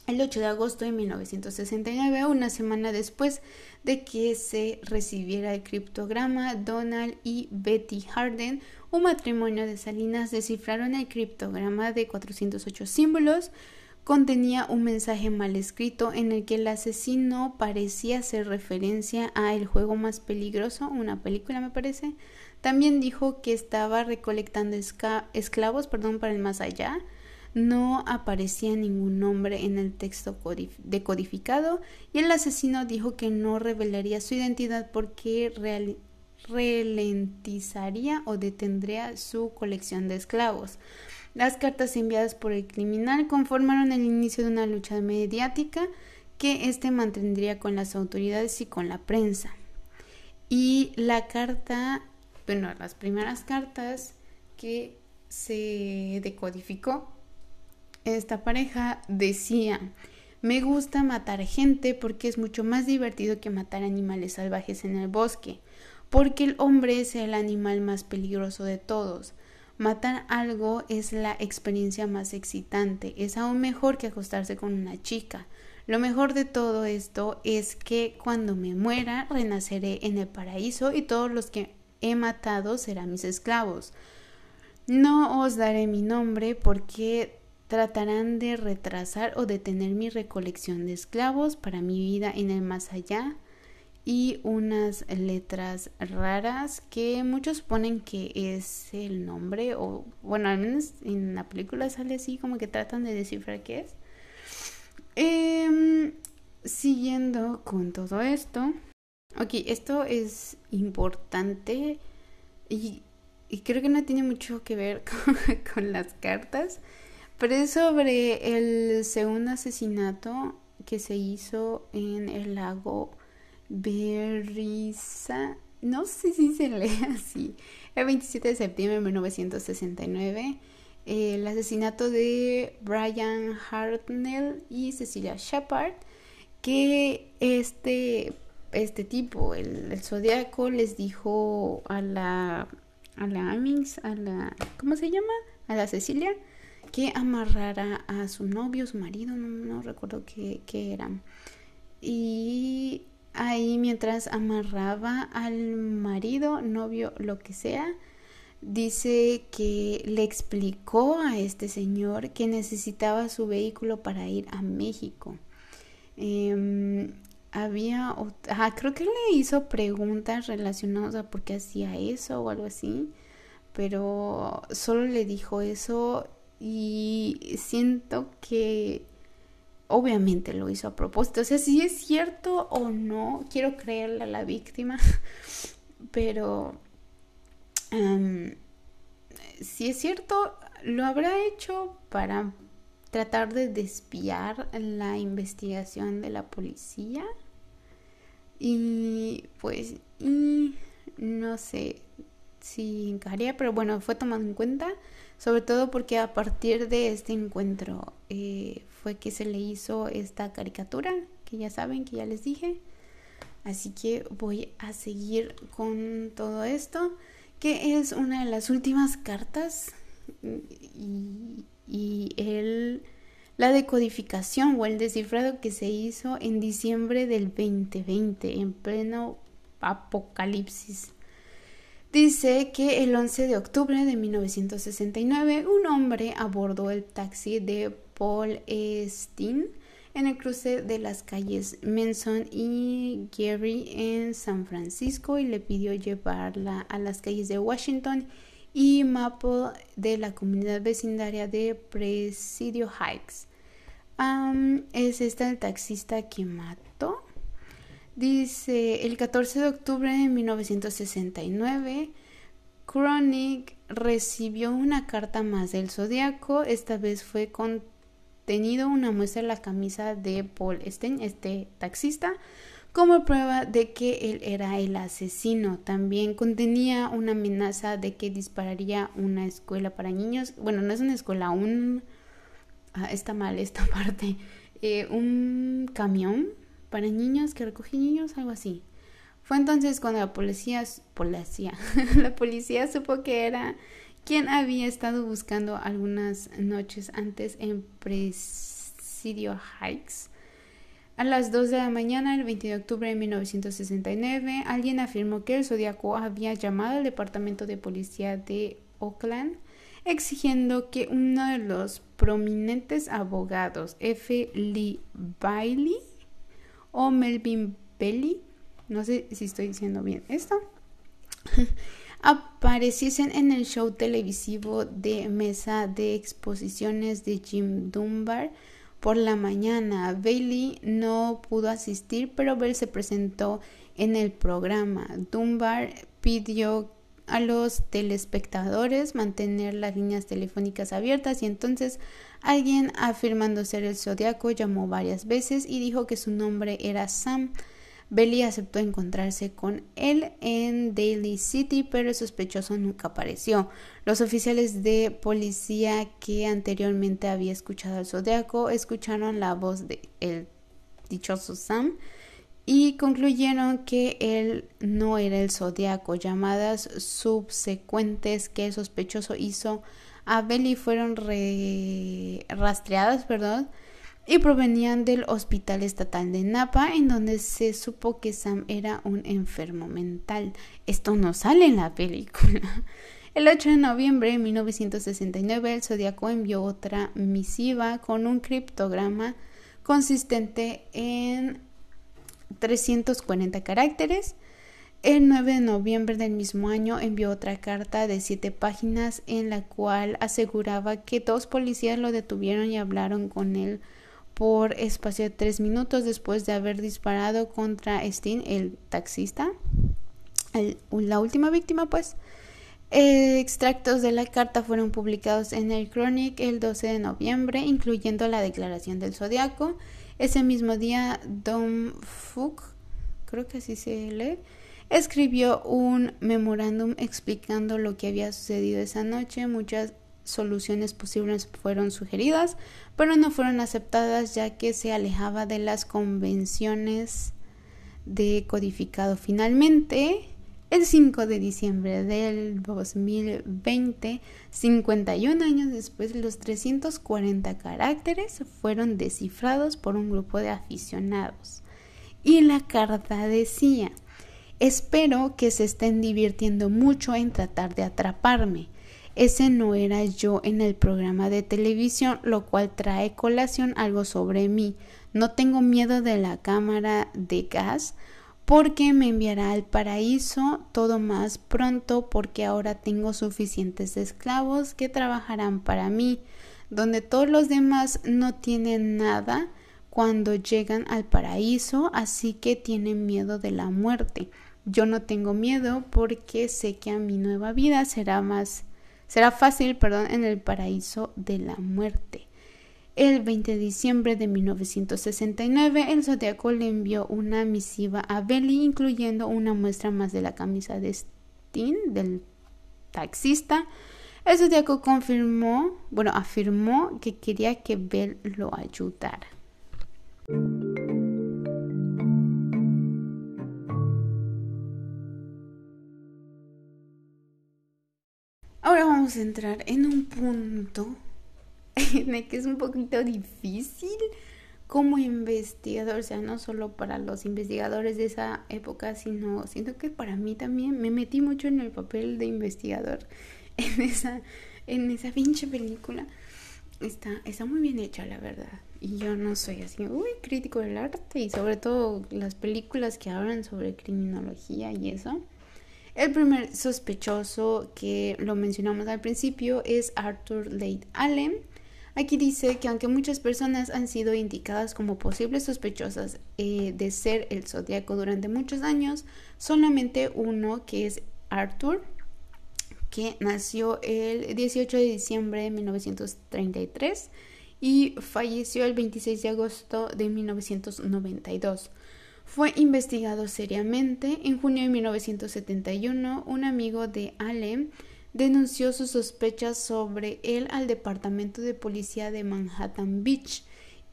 El 8 de agosto de 1969, una semana después de que se recibiera el criptograma, Donald y Betty Harden, un matrimonio de Salinas, descifraron el criptograma de 408 símbolos contenía un mensaje mal escrito en el que el asesino parecía hacer referencia a El juego más peligroso, una película me parece. También dijo que estaba recolectando esclavos perdón, para el más allá. No aparecía ningún nombre en el texto decodificado y el asesino dijo que no revelaría su identidad porque ralentizaría o detendría su colección de esclavos. Las cartas enviadas por el criminal conformaron el inicio de una lucha mediática que éste mantendría con las autoridades y con la prensa. Y la carta, bueno, las primeras cartas que se decodificó, esta pareja decía, me gusta matar gente porque es mucho más divertido que matar animales salvajes en el bosque, porque el hombre es el animal más peligroso de todos. Matar algo es la experiencia más excitante, es aún mejor que acostarse con una chica. Lo mejor de todo esto es que cuando me muera renaceré en el paraíso y todos los que he matado serán mis esclavos. No os daré mi nombre porque tratarán de retrasar o detener mi recolección de esclavos para mi vida en el más allá y unas letras raras que muchos ponen que es el nombre o bueno al menos en la película sale así como que tratan de descifrar qué es. Em, siguiendo con todo esto ok esto es importante y, creo que no tiene mucho que ver con las cartas pero es sobre el segundo asesinato que se hizo en el lago Berriza, no sé si se lee así, el 27 de septiembre de 1969, el asesinato de Brian Hartnell y Cecilia Shepard, que este, este tipo, el, el zodiaco, les dijo a la, a la Amings, a la, ¿cómo se llama? A la Cecilia, que amarrara a su novio, su marido, no, no recuerdo qué, qué eran. Y ahí mientras amarraba al marido, novio, lo que sea, dice que le explicó a este señor que necesitaba su vehículo para ir a México. Em, había, creo que le hizo preguntas relacionadas a por qué hacía eso o algo así, pero solo le dijo eso y siento que obviamente lo hizo a propósito. O sea, si es cierto o no, quiero creerle a la víctima, pero si es cierto, lo habrá hecho para tratar de desviar la investigación de la policía. Y pues, no sé si encajaría, pero bueno, fue tomado en cuenta, sobre todo porque a partir de este encuentro eh, fue que se le hizo esta caricatura, que ya saben, que ya les dije. Así que voy a seguir con todo esto, que es una de las últimas cartas y, y el, la decodificación o el descifrado que se hizo en diciembre del 2020, en pleno apocalipsis. Dice que el 11 de octubre de 1969 un hombre abordó el taxi de Paul Steen en el cruce de las calles Manson y Gary en San Francisco y le pidió llevarla a las calles de Washington y Maple de la comunidad vecindaria de Presidio Heights. es esta el taxista que mató. Dice el 14 de octubre de 1969 Chronic recibió una carta más del zodiaco. Esta vez fue con tenido una muestra de la camisa de Paul Stein, este taxista, como prueba de que él era el asesino. También contenía una amenaza de que dispararía una escuela para niños. Bueno, no es una escuela, un... Ah, está mal esta parte. Eh, un camión para niños que recoge niños, algo así. Fue entonces cuando la policía, policía, la policía supo que era quien había estado buscando algunas noches antes en Presidio Heights. A las 2 de la mañana, el 20 de octubre de 1969, alguien afirmó que el Zodíaco había llamado al departamento de policía de Oakland exigiendo que uno de los prominentes abogados, F. Lee Bailey o Melvin Belly, no sé si estoy diciendo bien esto, apareciesen en el show televisivo de mesa de exposiciones de Jim Dunbar por la mañana. Bailey no pudo asistir, pero Bell se presentó en el programa. Dunbar pidió a los telespectadores mantener las líneas telefónicas abiertas y entonces alguien afirmando ser el zodiaco llamó varias veces y dijo que su nombre era Sam. Belly aceptó encontrarse con él en Daly City, pero el sospechoso nunca apareció. Los oficiales de policía que anteriormente había escuchado al zodiaco escucharon la voz de el dichoso Sam y concluyeron que él no era el zodiaco. Llamadas subsecuentes que el sospechoso hizo a Belly fueron rastreadas, perdón, y provenían del Hospital Estatal de Napa, en donde se supo que Sam era un enfermo mental. Esto no sale en la película. El 8 de noviembre de 1969, el Zodíaco envió otra misiva con un criptograma consistente en 340 caracteres. El 9 de noviembre del mismo año envió otra carta de siete páginas en la cual aseguraba que dos policías lo detuvieron y hablaron con él por espacio de tres minutos después de haber disparado contra Steen, el taxista, la última víctima, pues. extractos de la carta fueron publicados en el Chronic el 12 de noviembre, incluyendo la declaración del zodiaco. Ese mismo día, Don Fuck, creo que así se lee, escribió un memorándum explicando lo que había sucedido esa noche. Muchas soluciones posibles fueron sugeridas, pero no fueron aceptadas ya que se alejaba de las convenciones de codificado. Finalmente, el 5 de diciembre del 2020, 51 años después, los 340 caracteres fueron descifrados por un grupo de aficionados. Y la carta decía, espero que se estén divirtiendo mucho en tratar de atraparme. Ese no era yo en el programa de televisión, lo cual trae colación algo sobre mí. No tengo miedo de la cámara de gas porque me enviará al paraíso todo más pronto porque ahora tengo suficientes esclavos que trabajarán para mí, donde todos los demás no tienen nada cuando llegan al paraíso, así que tienen miedo de la muerte. Yo no tengo miedo porque sé que a mi nueva vida será más Será fácil, perdón, en el paraíso de la muerte. El 20 de diciembre de 1969, el Zodiaco le envió una misiva a Belly, incluyendo una muestra más de la camisa de Steen, del taxista. El Zodiaco confirmó, bueno, afirmó que quería que Bell lo ayudara. Ahora vamos a entrar en un punto el que es un poquito difícil como investigador, o sea, no solo para los investigadores de esa época, sino siento que para mí también me metí mucho en el papel de investigador en esa en esa pinche película. Está está muy bien hecha, la verdad. Y yo no soy así, uy, crítico del arte y sobre todo las películas que hablan sobre criminología y eso. El primer sospechoso que lo mencionamos al principio es Arthur Late Allen. Aquí dice que aunque muchas personas han sido indicadas como posibles sospechosas eh, de ser el zodiaco durante muchos años, solamente uno que es Arthur, que nació el 18 de diciembre de 1933 y falleció el 26 de agosto de 1992. Fue investigado seriamente. En junio de 1971, un amigo de Allen denunció sus sospechas sobre él al Departamento de Policía de Manhattan Beach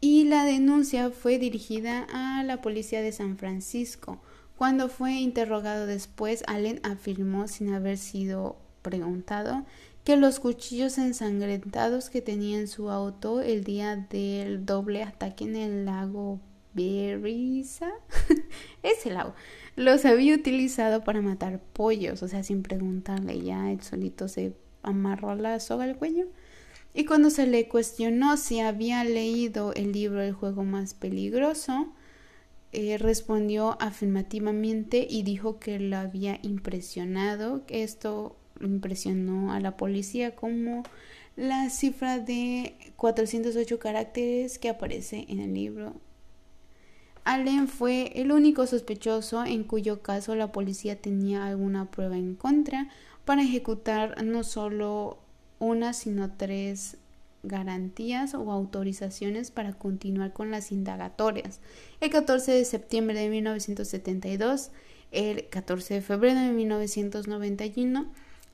y la denuncia fue dirigida a la policía de San Francisco. Cuando fue interrogado después, Allen afirmó sin haber sido preguntado que los cuchillos ensangrentados que tenía en su auto el día del doble ataque en el lago Berisa, ese lago, los había utilizado para matar pollos, o sea, sin preguntarle, ya el solito se amarró la soga al cuello. Y cuando se le cuestionó si había leído el libro El juego más peligroso, eh, respondió afirmativamente y dijo que lo había impresionado, esto impresionó a la policía como la cifra de 408 caracteres que aparece en el libro. Allen fue el único sospechoso en cuyo caso la policía tenía alguna prueba en contra para ejecutar no solo una sino tres garantías o autorizaciones para continuar con las indagatorias. El 14 de septiembre de 1972, el 14 de febrero de 1991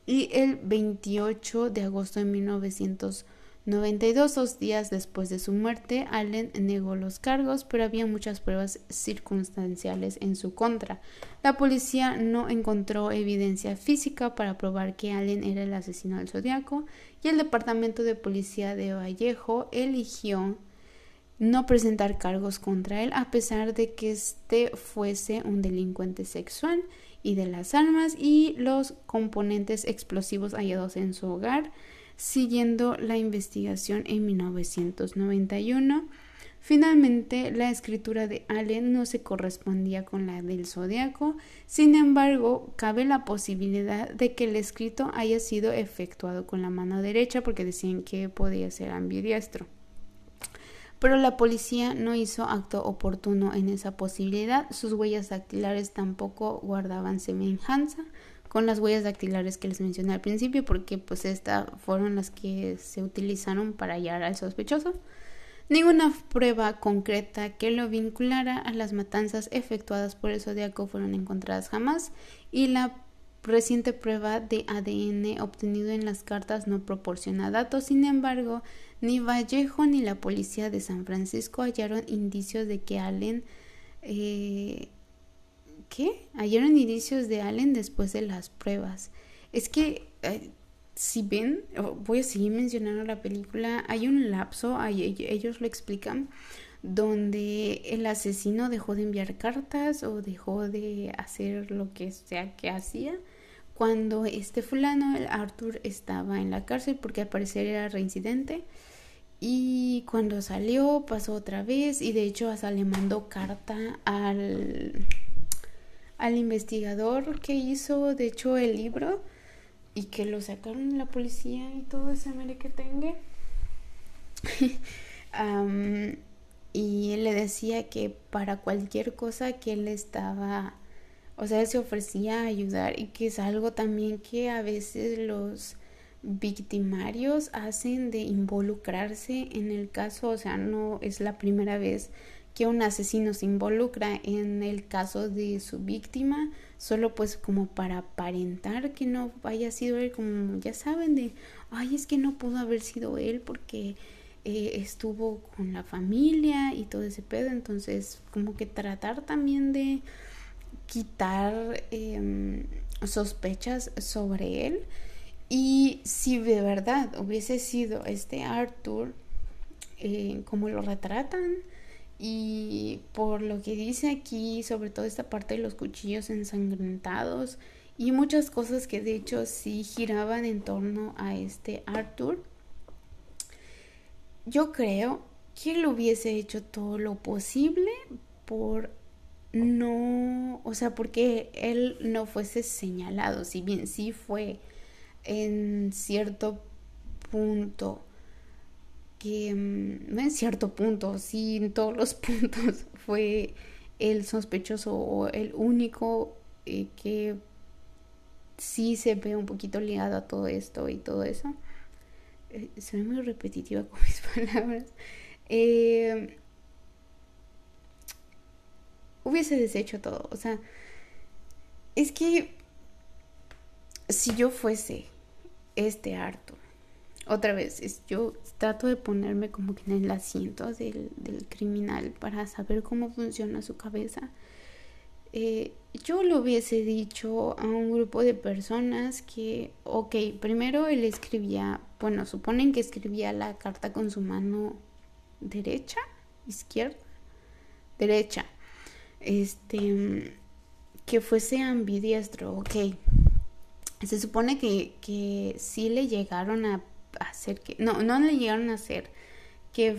y el 28 de agosto de 1992, dos días después de su muerte, Allen negó los cargos, pero había muchas pruebas circunstanciales en su contra. La policía no encontró evidencia física para probar que Allen era el asesino del zodiaco y el departamento de policía de Vallejo eligió no presentar cargos contra él a pesar de que este fuese un delincuente sexual y de las armas y los componentes explosivos hallados en su hogar, siguiendo la investigación en 1991. Finalmente, la escritura de Allen no se correspondía con la del zodiaco, sin embargo, cabe la posibilidad de que el escrito haya sido efectuado con la mano derecha porque decían que podía ser ambidiestro pero la policía no hizo acto oportuno en esa posibilidad. Sus huellas dactilares tampoco guardaban semejanza con las huellas dactilares que les mencioné al principio, porque pues estas fueron las que se utilizaron para hallar al sospechoso. Ninguna prueba concreta que lo vinculara a las matanzas efectuadas por el Zodíaco fueron encontradas jamás y la reciente prueba de ADN obtenido en las cartas no proporciona datos. Sin embargo, ni Vallejo ni la policía de San Francisco hallaron indicios de que Allen... Eh, ¿Qué? Hallaron indicios de Allen después de las pruebas. Es que, eh, si ven, voy a seguir mencionando la película, hay un lapso, ellos lo explican, donde el asesino dejó de enviar cartas o dejó de hacer lo que sea que hacía cuando este fulano, Arthur, estaba en la cárcel porque al parecer era reincidente y cuando salió pasó otra vez y de hecho hasta le mandó carta al, al investigador que hizo de hecho el libro y que lo sacaron la policía y todo ese que tenga. y él le decía que para cualquier cosa que él estaba, o sea, se ofrecía a ayudar y que es algo también que a veces los victimarios hacen de involucrarse en el caso, o sea, no es la primera vez que un asesino se involucra en el caso de su víctima, solo pues como para aparentar que no haya sido él, como ya saben, de, ay, es que no pudo haber sido él porque eh, estuvo con la familia y todo ese pedo, entonces como que tratar también de quitar em, sospechas sobre él. Y si de verdad hubiese sido este Arthur eh, como lo retratan y por lo que dice aquí, sobre todo esta parte de los cuchillos ensangrentados y muchas cosas que de hecho sí giraban en torno a este Arthur, yo creo que él hubiese hecho todo lo posible por no, o sea, porque él no fuese señalado, si bien sí fue en cierto punto que mm, en cierto punto, sí en todos los puntos fue el sospechoso o el único eh, que sí se ve un poquito ligado a todo esto y todo eso. Eh, soy muy repetitiva con mis palabras. Eh, hubiese deshecho todo. O sea, es que si yo fuese este Arthur otra vez, yo trato de ponerme como que en el asiento del, criminal para saber cómo funciona su cabeza. Eh, yo lo hubiese dicho a un grupo de personas que, ok, primero él escribía, bueno, suponen que escribía la carta con su mano derecha, izquierda, derecha, este, que fuese ambidiestro, ok. Se supone que, que sí le llegaron a hacer que, no, no le llegaron a hacer que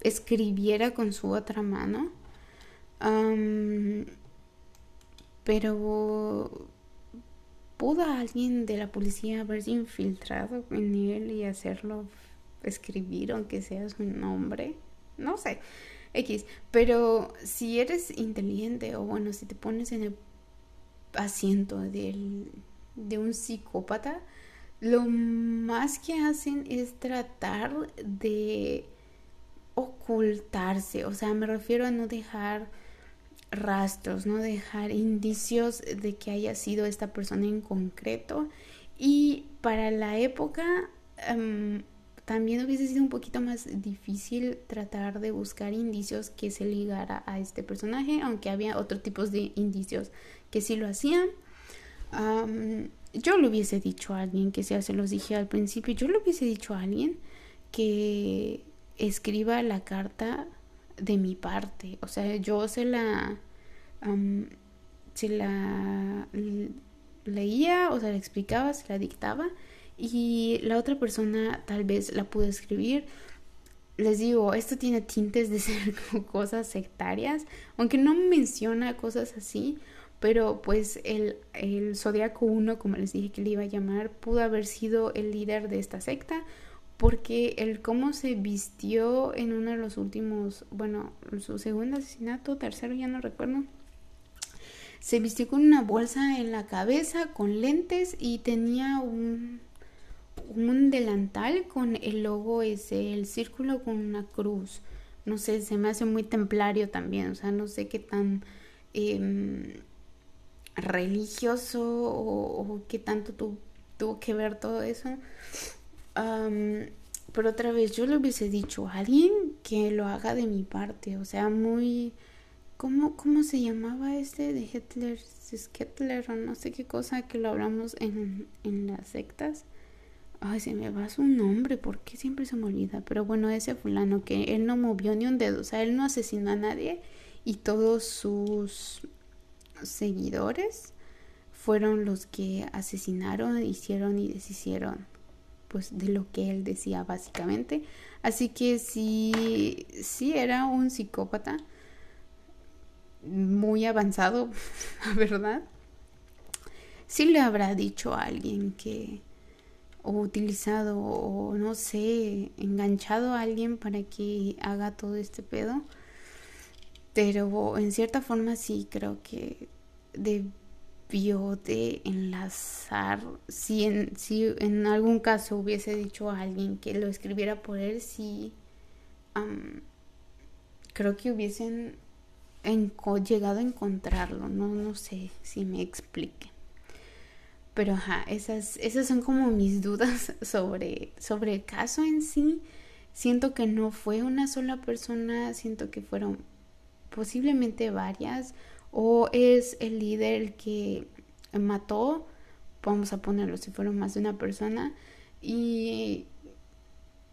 escribiera con su otra mano. pero pudo alguien de la policía haberse infiltrado en él y hacerlo escribir aunque sea su nombre. No sé. X. Pero si eres inteligente o bueno, si te pones en el asiento del, de un psicópata, lo más que hacen es tratar de ocultarse, o sea, me refiero a no dejar rastros, no dejar indicios de que haya sido esta persona en concreto. Y para la época em, también hubiese sido un poquito más difícil tratar de buscar indicios que se ligara a este personaje, aunque había otros tipos de indicios que sí lo hacían yo le hubiese dicho a alguien, que sea, se los dije al principio, yo le hubiese dicho a alguien que escriba la carta de mi parte. O sea, yo se la, se la leía o se la explicaba, se la dictaba y la otra persona tal vez la pudo escribir. Les digo, esto tiene tintes de ser cosas sectarias, aunque no menciona cosas así, pero pues el, el Zodíaco 1, como les dije que le iba a llamar, pudo haber sido el líder de esta secta, porque el cómo se vistió en uno de los últimos, bueno, su segundo asesinato, tercero ya no recuerdo, se vistió con una bolsa en la cabeza, con lentes y tenía un, un delantal con el logo ese, el círculo con una cruz. No sé, se me hace muy templario también, o sea, no sé qué tan... Em, religioso o, qué tanto tuvo que ver todo eso. pero otra vez, yo le hubiese dicho a alguien que lo haga de mi parte, o sea, muy... ¿Cómo, cómo se llamaba este de Hitler? Skettler o no sé qué cosa que lo hablamos en, en las sectas. Ay, se me va su nombre, ¿por qué siempre se me? Pero bueno, ese fulano que él no movió ni un dedo, o sea, él no asesinó a nadie y todos sus seguidores fueron los que asesinaron, hicieron y deshicieron pues de lo que él decía básicamente. Así que si si era un psicópata muy avanzado, la verdad. Sí le habrá dicho a alguien que o utilizado o no sé, enganchado a alguien para que haga todo este pedo. Pero en cierta forma sí creo que debió de enlazar. Si en, si en algún caso hubiese dicho a alguien que lo escribiera por él, sí creo que hubiesen llegado a encontrarlo. No, no sé si me explique. Pero ajá, esas, esas son como mis dudas sobre, sobre el caso en sí. Siento que no fue una sola persona, siento que fueron posiblemente varias, o es el líder el que mató, vamos a ponerlo si fueron más de una persona, y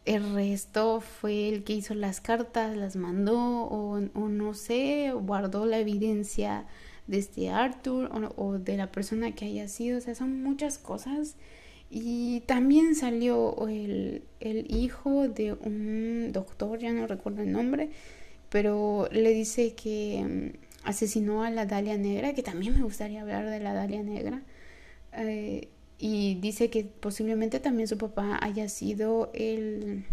el resto fue el que hizo las cartas, las mandó, o, no sé, guardó la evidencia de este Arthur o, o, de la persona que haya sido, o sea, son muchas cosas. Y también salió el, el hijo de un doctor, ya no recuerdo el nombre, pero le dice que mm, asesinó a la Dalia Negra, que también me gustaría hablar de la Dalia Negra. Eh, y dice que posiblemente también su papá haya sido el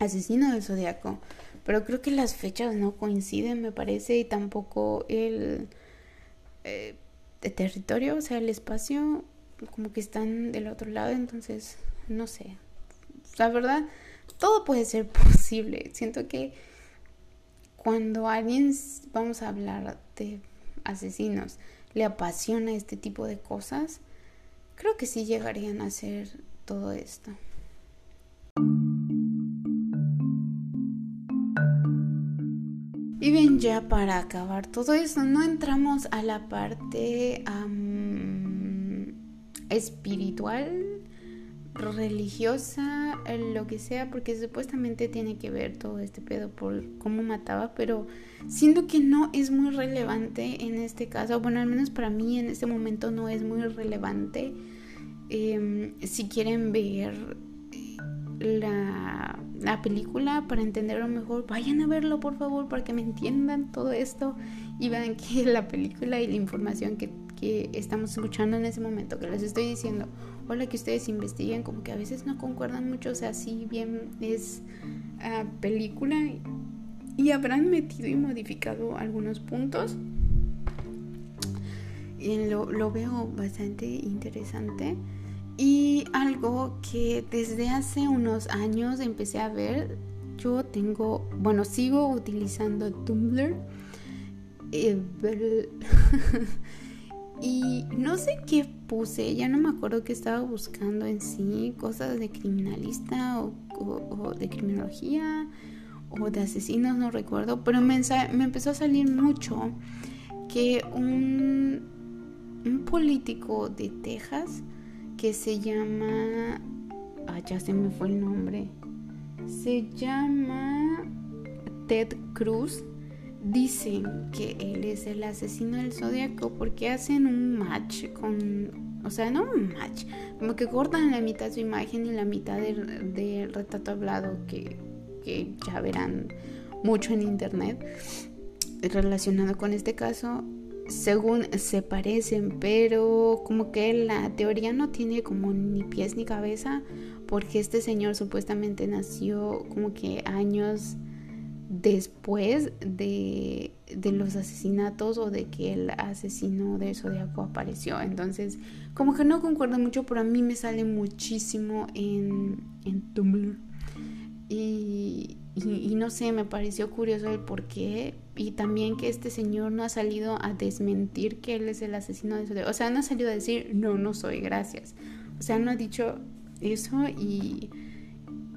asesino del zodiaco. Pero creo que las fechas no coinciden, me parece, y tampoco el, eh, territorio, o sea, el espacio, como que están del otro lado, entonces, no sé. La verdad, todo puede ser posible. Siento que cuando alguien, vamos a hablar de asesinos, le apasiona este tipo de cosas, creo que sí llegarían a hacer todo esto. Y bien, ya para acabar todo esto, no entramos a la parte um, espiritual religiosa, lo que sea, porque supuestamente tiene que ver todo este pedo por cómo mataba, pero siento que no es muy relevante en este caso, bueno, al menos para mí en este momento no es muy relevante. Em, si quieren ver la, película para entenderlo mejor, vayan a verlo por favor para que me entiendan todo esto y vean que la película y la información que, estamos escuchando en ese momento, que les estoy diciendo, o la que ustedes investiguen, como que a veces no concuerdan mucho, o sea, si bien es ah, película y habrán metido y modificado algunos puntos. Y lo, lo veo bastante interesante. Y algo que desde hace unos años empecé a ver, yo tengo, bueno, sigo utilizando Tumblr. Eh, y no sé qué puse, ya no me acuerdo qué estaba buscando en sí, cosas de criminalista o, de criminología o de asesinos, no recuerdo, pero me, empezó a salir mucho que un, un político de Texas que se llama... Ah, ya se me fue el nombre. Se llama Ted Cruz. Dicen que él es el asesino del zodiaco porque hacen un match con. O sea, no un match. Como que cortan la mitad de su imagen y la mitad del, retrato hablado que, que ya verán mucho en internet relacionado con este caso según se parecen, pero como que la teoría no tiene como ni pies ni cabeza, porque este señor supuestamente nació como que años después de, los asesinatos o de que el asesino de Zodíaco apareció. Entonces, como que no concuerdo mucho, pero a mí me sale muchísimo en, en Tumblr. Y, y, no sé, me pareció curioso el por qué. Y también que este señor no ha salido a desmentir que él es el asesino de su... O sea, no ha salido a decir, no, no soy, gracias. O sea, no ha dicho eso y,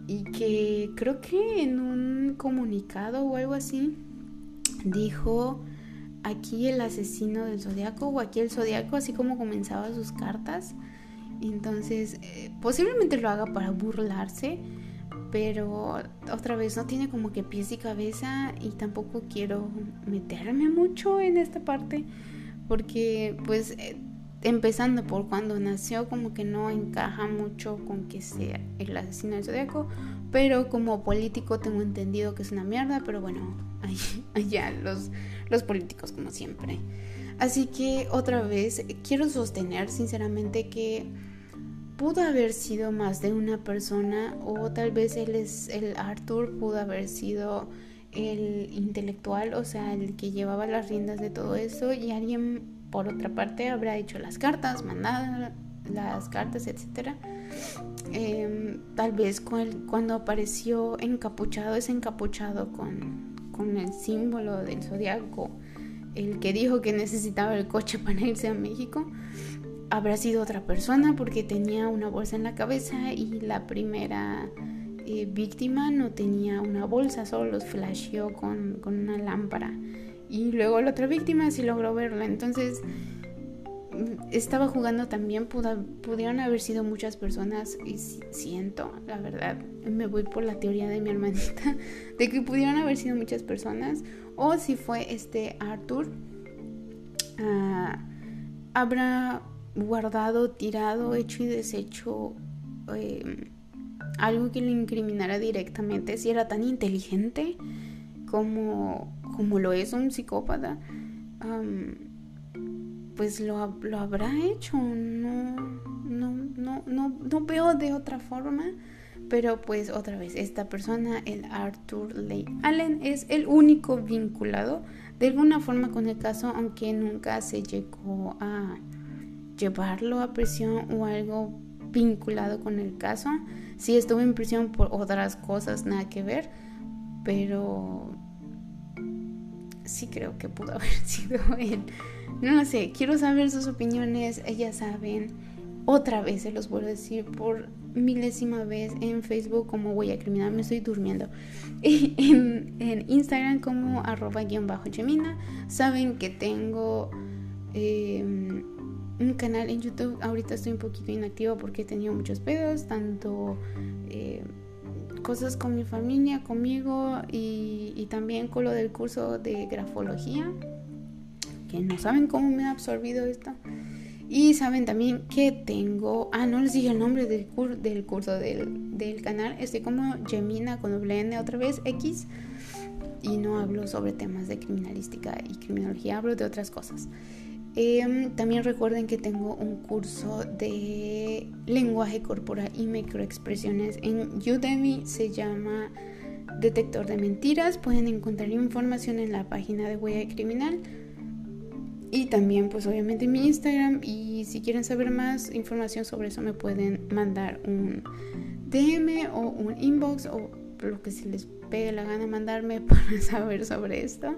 y que creo que en un comunicado o algo así dijo aquí el asesino del zodiaco o aquí el zodiaco, así como comenzaba sus cartas. Entonces, eh, posiblemente lo haga para burlarse pero otra vez no tiene como que pies y cabeza y tampoco quiero meterme mucho en esta parte porque pues eh, empezando por cuando nació como que no encaja mucho con que sea el asesino del zodiaco pero como político tengo entendido que es una mierda pero bueno allá los, los políticos como siempre. Así que otra vez quiero sostener sinceramente que pudo haber sido más de una persona o tal vez él es el Arthur pudo haber sido el intelectual, o sea, el que llevaba las riendas de todo eso y alguien por otra parte habrá hecho las cartas, mandado las cartas, etcétera. Em, tal vez cuando apareció encapuchado, es encapuchado con, con el símbolo del zodiaco, el que dijo que necesitaba el coche para irse a México habrá sido otra persona porque tenía una bolsa en la cabeza y la primera eh, víctima no tenía una bolsa, solo los flasheó con, una lámpara. Y luego la otra víctima sí logró verla. Entonces estaba jugando también, pudieron haber sido muchas personas y siento, la verdad, me voy por la teoría de mi hermanita, de que pudieron haber sido muchas personas. O si fue este Arthur, ah, habrá guardado, tirado, hecho y deshecho em, algo que le incriminara directamente, si era tan inteligente como, como lo es un psicópata, pues lo, lo, habrá hecho, no, no, no, no, no veo de otra forma. Pero pues otra vez, esta persona, el Arthur Lee Allen, es el único vinculado de alguna forma con el caso, aunque nunca se llegó a, llevarlo a prisión o algo vinculado con el caso. Sí estuve en prisión por otras cosas, nada que ver, pero sí creo que pudo haber sido él. No sé, quiero saber sus opiniones, ellas saben. Otra vez se los vuelvo a decir por milésima vez en Facebook como Huella Criminal, me estoy durmiendo. en, en Instagram como arroba guion bajo Gemina. Saben que tengo em, un canal en YouTube. Ahorita estoy un poquito inactiva porque he tenido muchos pedos, tanto eh, cosas con mi familia, conmigo y, y también con lo del curso de grafología. Que no saben cómo me ha absorbido esto. Y saben también que tengo, ah, no les dije el nombre del, del curso del, del, canal, estoy como Gemina con N otra vez, X, y no hablo sobre temas de criminalística y criminología, hablo de otras cosas. Em, también recuerden que tengo un curso de lenguaje corporal y microexpresiones en Udemy, se llama Detector de Mentiras, pueden encontrar información en la página de Huella Criminal. Y también pues obviamente mi Instagram. Y si quieren saber más información sobre eso me pueden mandar un DM o un inbox o lo que se les pegue la gana mandarme para saber sobre esto.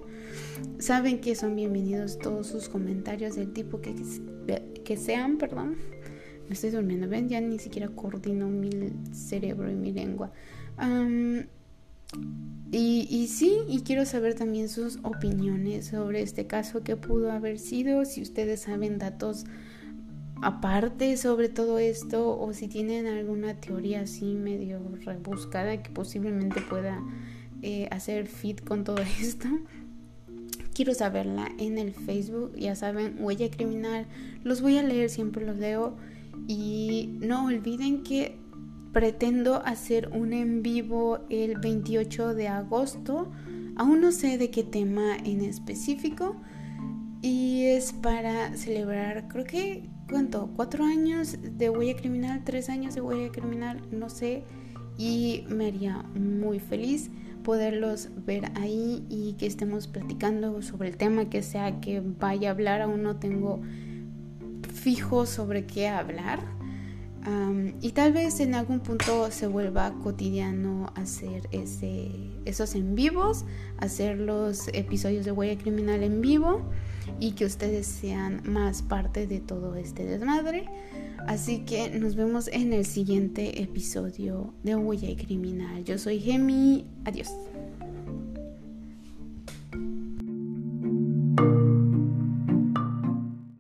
Saben que son bienvenidos todos sus comentarios del tipo que, que sean, perdón. Me estoy durmiendo, ven, ya ni siquiera coordino mi cerebro y mi lengua. Y, y, sí, y quiero saber también sus opiniones sobre este caso que pudo haber sido, si ustedes saben datos aparte sobre todo esto o si tienen alguna teoría así medio rebuscada que posiblemente pueda eh, hacer fit con todo esto. Quiero saberla en el Facebook, ya saben, huella criminal, los voy a leer, siempre los leo y no olviden que pretendo hacer un en vivo el 28 de agosto. Aún no sé de qué tema en específico. Y es para celebrar, creo que, ¿cuánto? ¿Cuatro años de huella criminal? ¿Tres años de huella criminal? No sé. Y me haría muy feliz poderlos ver ahí y que estemos platicando sobre el tema que sea que vaya a hablar. Aún no tengo fijo sobre qué hablar y tal vez en algún punto se vuelva cotidiano hacer ese, esos en vivos, hacer los episodios de Huella Criminal en vivo y que ustedes sean más parte de todo este desmadre. Así que nos vemos en el siguiente episodio de Huella Criminal. Yo soy Gemi. Adiós.